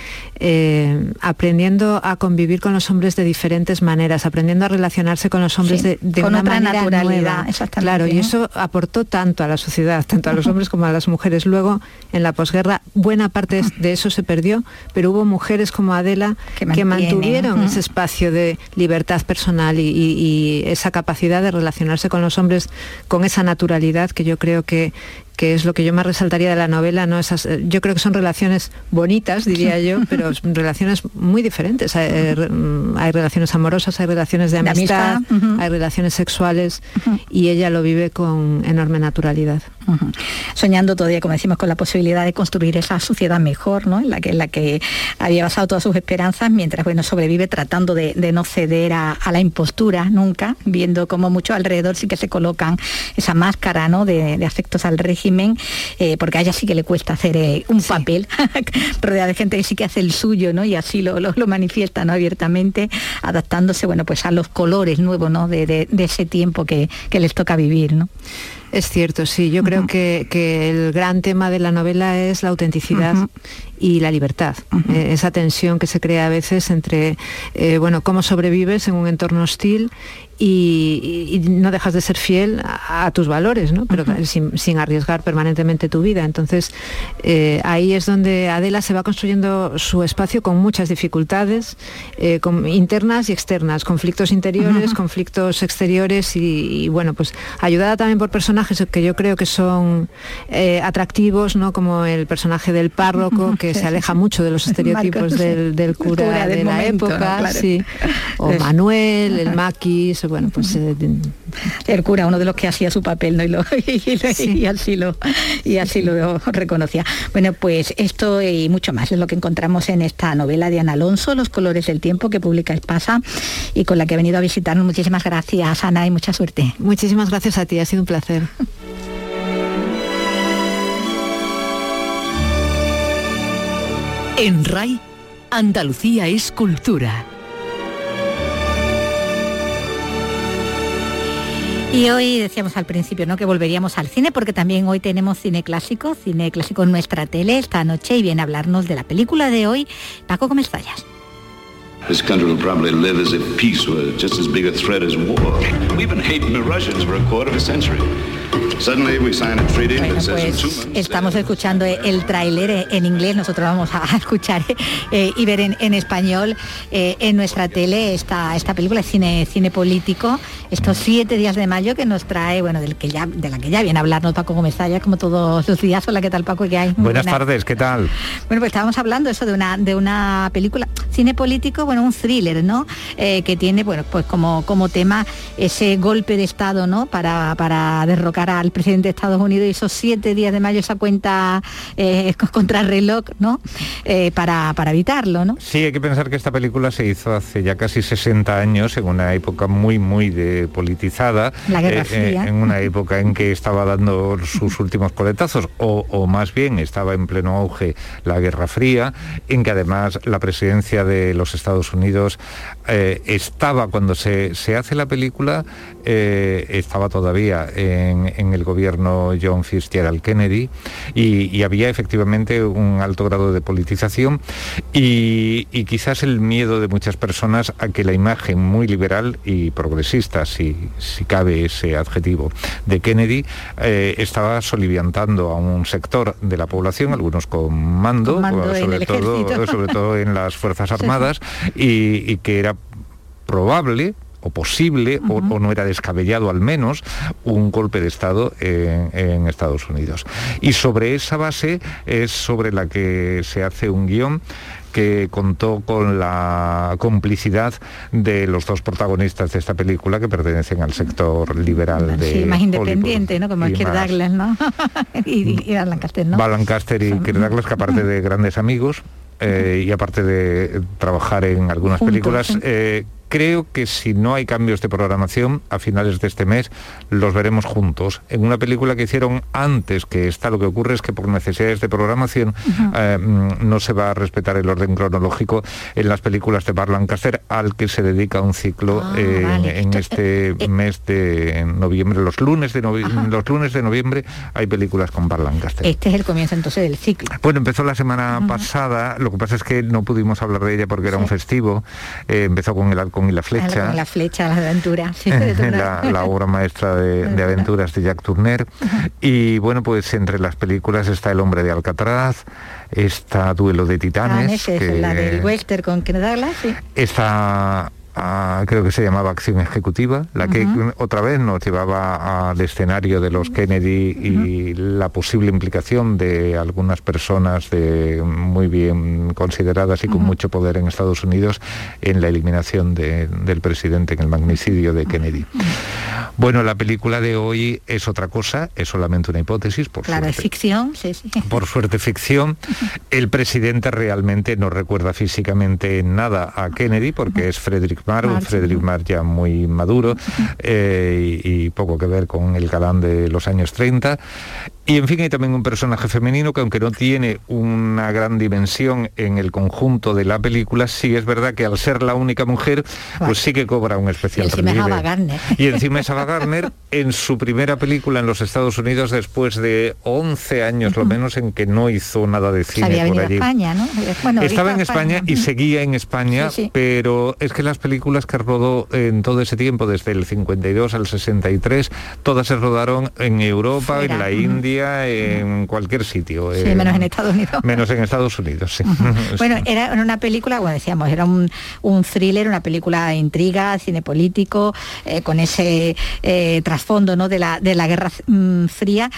aprendiendo a convivir con los hombres de diferentes maneras aprendiendo a relacionarse con los hombres Sí, de, de con una otra manera naturalidad, nueva. claro y eso aportó tanto a la sociedad tanto a los <laughs> hombres como a las mujeres luego en la posguerra buena parte de eso se perdió pero hubo mujeres como Adela que, mantuvieron ese espacio de libertad personal y, y- y esa capacidad de relacionarse con los hombres con esa naturalidad que yo creo que que es lo que yo más resaltaría de la novela, ¿no? Esas, eh, yo creo que son relaciones bonitas, diría yo, <laughs> pero relaciones muy diferentes. Hay, eh, mm, hay relaciones amorosas, hay relaciones de amistad, hay relaciones sexuales y ella lo vive con enorme naturalidad. Soñando todavía, como decimos, con la posibilidad de construir esa sociedad mejor, ¿no? En la que, en la que había basado todas sus esperanzas, mientras bueno, sobrevive tratando de, de no ceder a, a la impostura nunca, viendo como muchos alrededor sí que se colocan esa máscara ¿no? de, de afectos al régimen, eh, porque a ella sí que le cuesta hacer eh, un papel, <laughs> rodeada de gente que sí que hace el suyo, ¿no? Y así lo, lo, lo manifiesta ¿no? abiertamente, adaptándose bueno, pues a los colores nuevos ¿no? de, de- de ese tiempo que, que les toca vivir. ¿no? Es cierto, sí. Yo creo que, que el gran tema de la novela es la autenticidad. Y la libertad. Eh, esa tensión que se crea a veces entre, eh, bueno, cómo sobrevives en un entorno hostil y, no dejas de ser fiel a, a tus valores, ¿no? Pero sin, sin arriesgar permanentemente tu vida. Entonces, eh, ahí es donde Adela se va construyendo su espacio con muchas dificultades, eh, con- internas y externas, conflictos interiores, conflictos exteriores y, y, bueno, pues ayudada también por personajes que yo creo que son eh, atractivos, ¿no? Como el personaje del párroco, que Se aleja mucho de los <laughs> estereotipos del, del cura, de la momento, ¿no? época, Claro. sí. O Es- Manuel, el maquis, bueno, pues eh, el cura, uno de los que hacía su papel, ¿no? Y, lo- <laughs> y lo- y así lo y así lo reconocía. Bueno, pues esto y mucho más es lo que encontramos en esta novela de Ana Alonso, Los colores del tiempo, que publica Espasa y con la que ha venido a visitarnos. Muchísimas gracias, Ana, y mucha suerte. Muchísimas gracias a ti, ha sido un placer. En RAI, Andalucía es cultura. Y hoy decíamos al principio ¿no? que volveríamos al cine porque también hoy tenemos cine clásico, cine clásico en nuestra tele esta noche y viene a hablarnos de la película de hoy, Paco Gómez Zayas. This country will probably live as if peace were just as big a threat as war. We've been hating the Russians for a quarter of a century. Suddenly we sign a treaty that says in two Pues estamos escuchando el tráiler en inglés, nosotros vamos a <laughs> escuchar eh, y ver en, en español eh, en nuestra tele esta, esta película, cine, cine político, estos siete días de mayo que nos trae, bueno, del que ya, de la que ya viene a hablarnos Paco Gómez Zaya, como todos los días. Hola, ¿qué tal Paco? ¿Qué hay? Buenas buena. tardes, ¿qué tal? Bueno, pues estábamos hablando eso de una de una película cine político, bueno, un thriller, ¿no? Eh, que tiene, bueno, pues como como tema ese golpe de estado, ¿no? Para, para derrocar al presidente de Estados Unidos y esos siete días de mayo esa cuenta eh, <laughs> contra el reloj, ¿no? Eh, para, para evitarlo, ¿no? Sí, hay que pensar que esta película se hizo hace ya casi 60 años, en una época muy, muy de politizada, La Guerra eh, Fría. en una época en que estaba dando sus <laughs> últimos coletazos, o, o más bien estaba en pleno auge la Guerra Fría, en que además la presidencia de los Estados Unidos eh, estaba, cuando se, se hace la película, eh, estaba todavía en, en el gobierno John Fitzgerald Kennedy y, y había efectivamente un alto grado de politización y, y quizás el miedo de muchas personas a que la imagen muy liberal y progresista, si, si cabe ese adjetivo, de Kennedy eh, estaba soliviantando a un sector de la población, algunos con mando, Con mando en sobre, todo, sobre todo en las Fuerzas <laughs> Armadas, y, y que era probable o posible, o, o no era descabellado al menos, un golpe de Estado en, en Estados Unidos. Y sobre esa base es sobre la que se hace un guion que contó con la complicidad de los dos protagonistas de esta película que pertenecen al sector liberal de Sí, más Hollywood. independiente, ¿no? Como y Kirk Douglas, ¿no? <laughs> y, y Alan Lancaster, ¿no? Y Kirk Douglas, que aparte de grandes amigos eh, y aparte de trabajar en algunas Juntos, películas, eh, creo que si no hay cambios de programación a finales de este mes, los veremos juntos. En una película que hicieron antes que esta, lo que ocurre es que por necesidades de programación eh, mm, no se va a respetar el orden cronológico en las películas de Bar Lancaster, al que se dedica un ciclo Ah, eh, vale. en este mes de noviembre. Los lunes de, novi- los lunes de noviembre hay películas con Bar Lancaster. Este es el comienzo entonces del ciclo. Bueno, empezó la semana pasada, lo que pasa es que no pudimos hablar de ella porque era un festivo, Eh, empezó con el halcón y la flecha, Con la flecha, la aventura. Turner. <laughs> la, la obra maestra de, <laughs> de aventuras de Jack Turner. Y bueno, pues entre las películas está El hombre de Alcatraz, está Duelo de Titanes, Titanes, es que la del western con Kirk Douglas, sí. está creo que se llamaba Acción Ejecutiva, la que otra vez nos llevaba al escenario de los Kennedy y la posible implicación de algunas personas de, muy bien consideradas y con mucho poder en Estados Unidos en la eliminación de- del presidente, en el magnicidio de Kennedy. Bueno, la película de hoy es otra cosa, es solamente una hipótesis, por Claro, es suerte. ficción, sí, sí. por suerte ficción. <laughs> El presidente realmente no recuerda físicamente nada a Kennedy porque es Frederick Marr, un Marr, sí. Frederick Marr ya muy maduro eh, y, y poco que ver con el galán de los años 30. Y en fin, hay también un personaje femenino que aunque no tiene una gran dimensión en el conjunto de la película, sí es verdad que al ser la única mujer, pues sí que cobra un Y especial encima es. Ava Gardner. Y encima es Ava Gardner en su primera película en los Estados Unidos después de 11 años lo menos en que no hizo nada de cine había por a allí. España, ¿no? Bueno, Estaba en España y seguía en España, Sí, sí. pero es que las películas que rodó en todo ese tiempo, desde el 52 al 63, todas se rodaron en Europa, Fuera, en la ujú. En cualquier sitio. Sí, eh, menos en Estados Unidos. Menos en Estados Unidos, sí. <laughs> Bueno, era una película, como decíamos, era un, un thriller, una película de intriga, cine político, eh, con ese eh, trasfondo ¿no? de, la, de la Guerra mm, Fría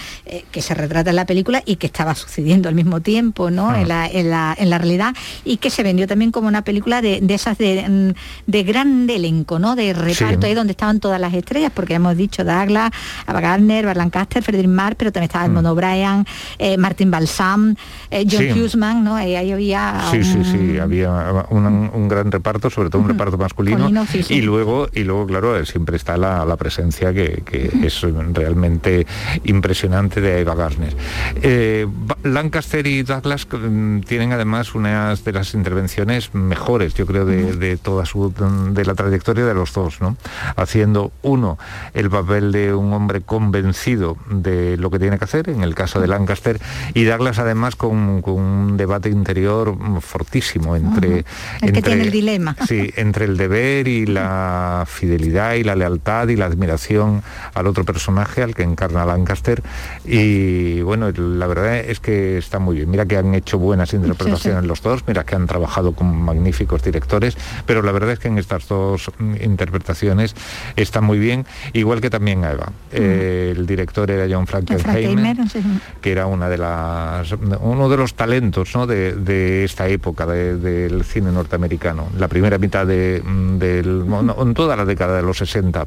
que se retrata en la película y que estaba sucediendo al mismo tiempo ¿no? en, la, en, la, en la realidad y que se vendió también como una película de, de esas de, mm, de gran elenco, ¿no? de reparto, Sí. ahí donde estaban todas las estrellas, porque hemos dicho Douglas, Ava Gardner, Burt Lancaster, Frederick Marr, pero también estaba Edmond O'Brien, eh, Martin Balsam, eh, John Sí. Hughesman, ¿no? Ahí, ahí había Sí, sí, un- sí, había un, un gran reparto, sobre todo un reparto masculino. Sí, sí. Y luego, y luego, claro, eh, siempre está la, la presencia que, que es realmente impresionante de Eva Gardner. Eh, Lancaster y Douglas mm, tienen además unas de las intervenciones mejores, yo creo, de, de toda su de la trayectoria de los dos, ¿no? Haciendo uno el papel de un hombre convencido de lo que tiene que hacer, en el caso de Lancaster, y Douglas además con, con un debate interior fortísimo entre, El que tiene el dilema. Sí, entre el deber y la fidelidad y la lealtad y la admiración al otro personaje, al que encarna Lancaster. Y bueno, la verdad es que está muy bien. Mira que han hecho buenas interpretaciones los dos, mira que han trabajado con magníficos directores, pero la verdad es que en estas dos mm, interpretaciones está muy bien, igual que también a Eva. Eh, el director era John Frankenheimer Sí. que era una de las uno de los talentos ¿no? de, de esta época de- del cine norteamericano la primera mitad de, mm, del bueno, en toda la década de los 60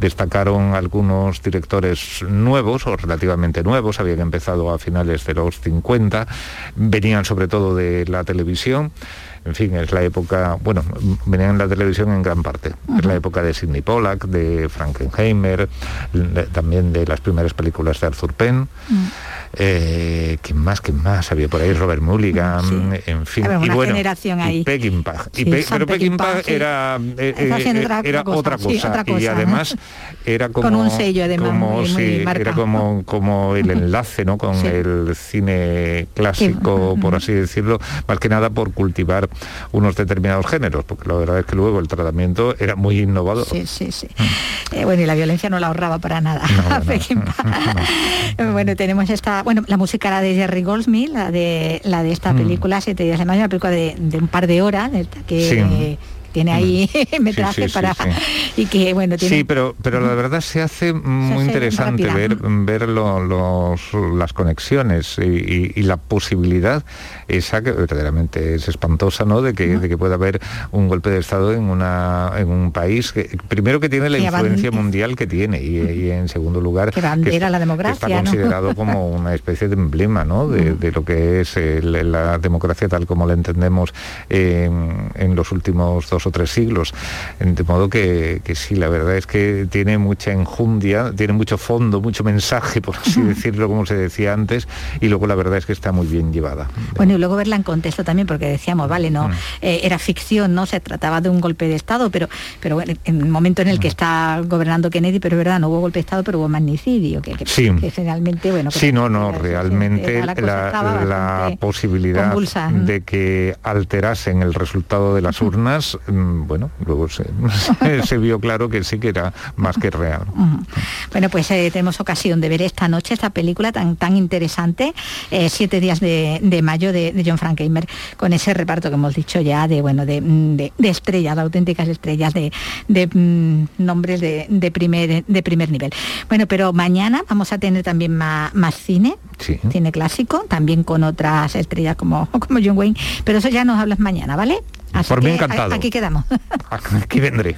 destacaron algunos directores nuevos o relativamente nuevos habían empezado a finales de los 50 venían sobre todo de la televisión en fin, es la época, bueno, venían en la televisión en gran parte. Es la época de Sidney Pollack, de Frankenheimer, de- también de las primeras películas de Arthur Penn. Eh, ¿Quién más? ¿Quién más? Había por ahí Robert Mulligan, en fin. Y una bueno, generación y ahí. Peckinpah. Y Pe- pero Peckinpah era, eh, era otra otra cosa, Y además era como... Con un sello, además, como, muy- era como, como el enlace ¿no? con el cine clásico, por así decirlo, más que nada por cultivar unos determinados géneros, porque la verdad es que luego el tratamiento era muy innovador. Sí, sí, sí. Eh, bueno, y la violencia no la ahorraba para nada. <laughs> <laughs> <laughs> Bueno, tenemos esta, bueno, la música era de Jerry Goldsmith, la de la de esta Mm. película Siete días de mayo, una película de, de un par de horas, que Sí. eh, tiene ahí <laughs> metraje sí, sí, para... sí. Y que, bueno, tiene... Sí, pero, pero la verdad se hace muy hace interesante rápida. ver, ver lo- los, las conexiones y, y- y la posibilidad esa que verdaderamente es espantosa, ¿no? De que, de que pueda haber un golpe de Estado en, una, en un país que primero que tiene la Que influencia mundial que tiene y, y en segundo lugar Que bandera es- la que democracia, está ¿no? considerado como <laughs> una especie de emblema, ¿no? De, de lo que es el- la democracia tal como la entendemos en, en los últimos dos o tres siglos. De modo que, que sí, la verdad es que tiene mucha enjundia, tiene mucho fondo, mucho mensaje, por así decirlo, como se decía antes, y luego la verdad es que está muy bien llevada. Bueno, y luego verla en contexto también, porque decíamos, vale, no, eh, era ficción, no se trataba de un golpe de Estado, pero, pero en el momento en el que está gobernando Kennedy, pero es verdad, no hubo golpe de Estado, pero hubo magnicidio, que, que, Sí. que generalmente, bueno, pues, Sí, no, no, realmente la posibilidad convulsa. De que alterasen el resultado de las urnas, bueno, luego <laughs> se, se vio claro que sí que era más que real. Bueno, pues eh, tenemos ocasión de ver esta noche esta película tan tan interesante, eh, Siete días de, de mayo de, de John Frankenheimer, con ese reparto que hemos dicho ya de bueno de, mm, de- estrellas, de auténticas estrellas, de, mm, nombres de, de primer de primer nivel. Bueno, pero mañana vamos a tener también más, más cine, Sí. cine clásico, también con otras estrellas como, <laughs> como John Wayne, pero eso ya nos hablas mañana, ¿vale? Así Por mí que encantado. aquí quedamos. <laughs> Aquí vendré.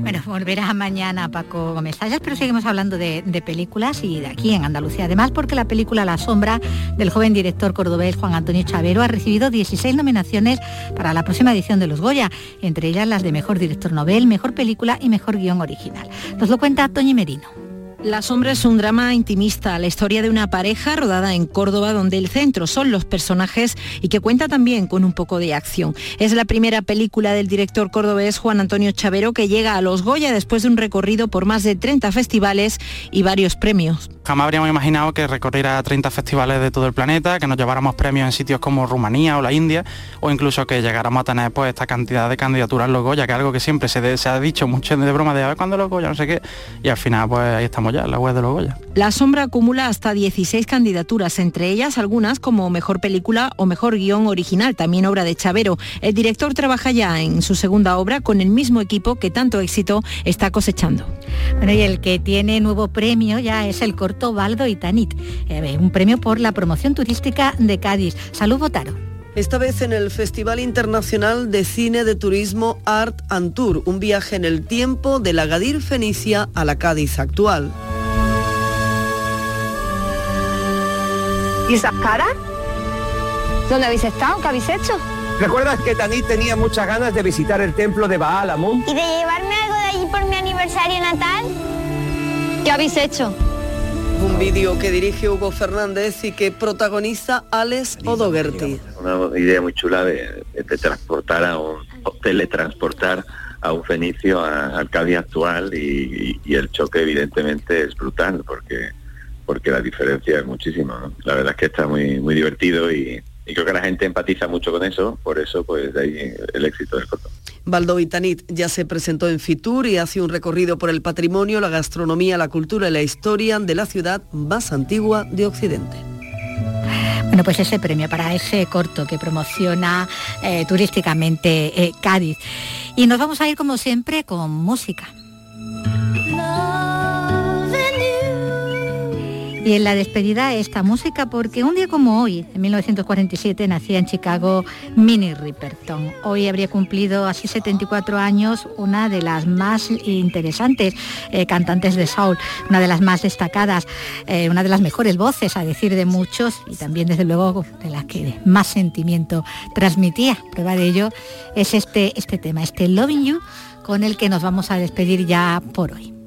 Bueno, volverá mañana Paco Gómez Tallas, pero seguimos hablando de, de películas y de aquí en Andalucía. Además, porque la película La Sombra del joven director cordobés Juan Antonio Chavero ha recibido 16 nominaciones para la próxima edición de los Goya, entre ellas las de Mejor Director Nobel, Mejor Película y Mejor Guión Original. Nos lo cuenta Toñi Merino. La sombra es un drama intimista, la historia de una pareja rodada en Córdoba donde el centro son los personajes y que cuenta también con un poco de acción. Es la primera película del director cordobés Juan Antonio Chavero que llega a los Goya después de un recorrido por más de 30 festivales y varios premios. Jamás habríamos imaginado que recorriera 30 festivales de todo el planeta, que nos lleváramos premios en sitios como Rumanía o la India, o incluso que llegáramos a tener pues esta cantidad de candidaturas en los Goya, que es algo que siempre se, de- se ha dicho mucho de broma de a ver cuándo los Goya, no sé qué, y al final pues ahí estamos ya, en la web de los Goya. La sombra acumula hasta 16 candidaturas, entre ellas algunas como mejor película o mejor guion original, también obra de Chavero. El director trabaja ya en su segunda obra con el mismo equipo que tanto éxito está cosechando. Bueno, y el que tiene nuevo premio ya es el Baldo y Tanit, eh, un premio por la promoción turística de Cádiz. Salud, Botaro. Esta vez en el Festival Internacional de Cine de Turismo Art and Tour, un viaje en el tiempo de la Gadir Fenicia a la Cádiz actual. ¿Y esas caras? ¿Dónde habéis estado? ¿Qué habéis hecho? ¿Recuerdas que Tanit tenía muchas ganas de visitar el templo de Baal Amun? ¿Y de llevarme algo de allí por mi aniversario natal? ¿Qué habéis hecho? Vídeo que dirige Hugo Fernández y que protagoniza Alex O'Dougherty. una idea muy chula de, de transportar a un teletransportar a un fenicio a- al Cádiz actual y, y- y el choque evidentemente es brutal porque porque la diferencia es muchísima ¿no? la verdad es que está muy muy divertido y, y creo que la gente empatiza mucho con eso por eso pues de ahí el éxito del corto Baldo y Tanit ya se presentó en Fitur y hace un recorrido por el patrimonio, la gastronomía, la cultura y la historia de la ciudad más antigua de Occidente. Bueno, pues ese premio para ese corto que promociona eh, turísticamente eh, Cádiz. Y nos vamos a ir como siempre con música. Y en la despedida esta música porque un día como hoy, en 1947, nacía en Chicago Minnie Riperton. Hoy habría cumplido así 74 años una de las más interesantes eh, cantantes de soul, una de las más destacadas, eh, una de las mejores voces, a decir de muchos, y también desde luego de las que más sentimiento transmitía. Prueba de ello es este, este tema, este Loving You, con el que nos vamos a despedir ya por hoy.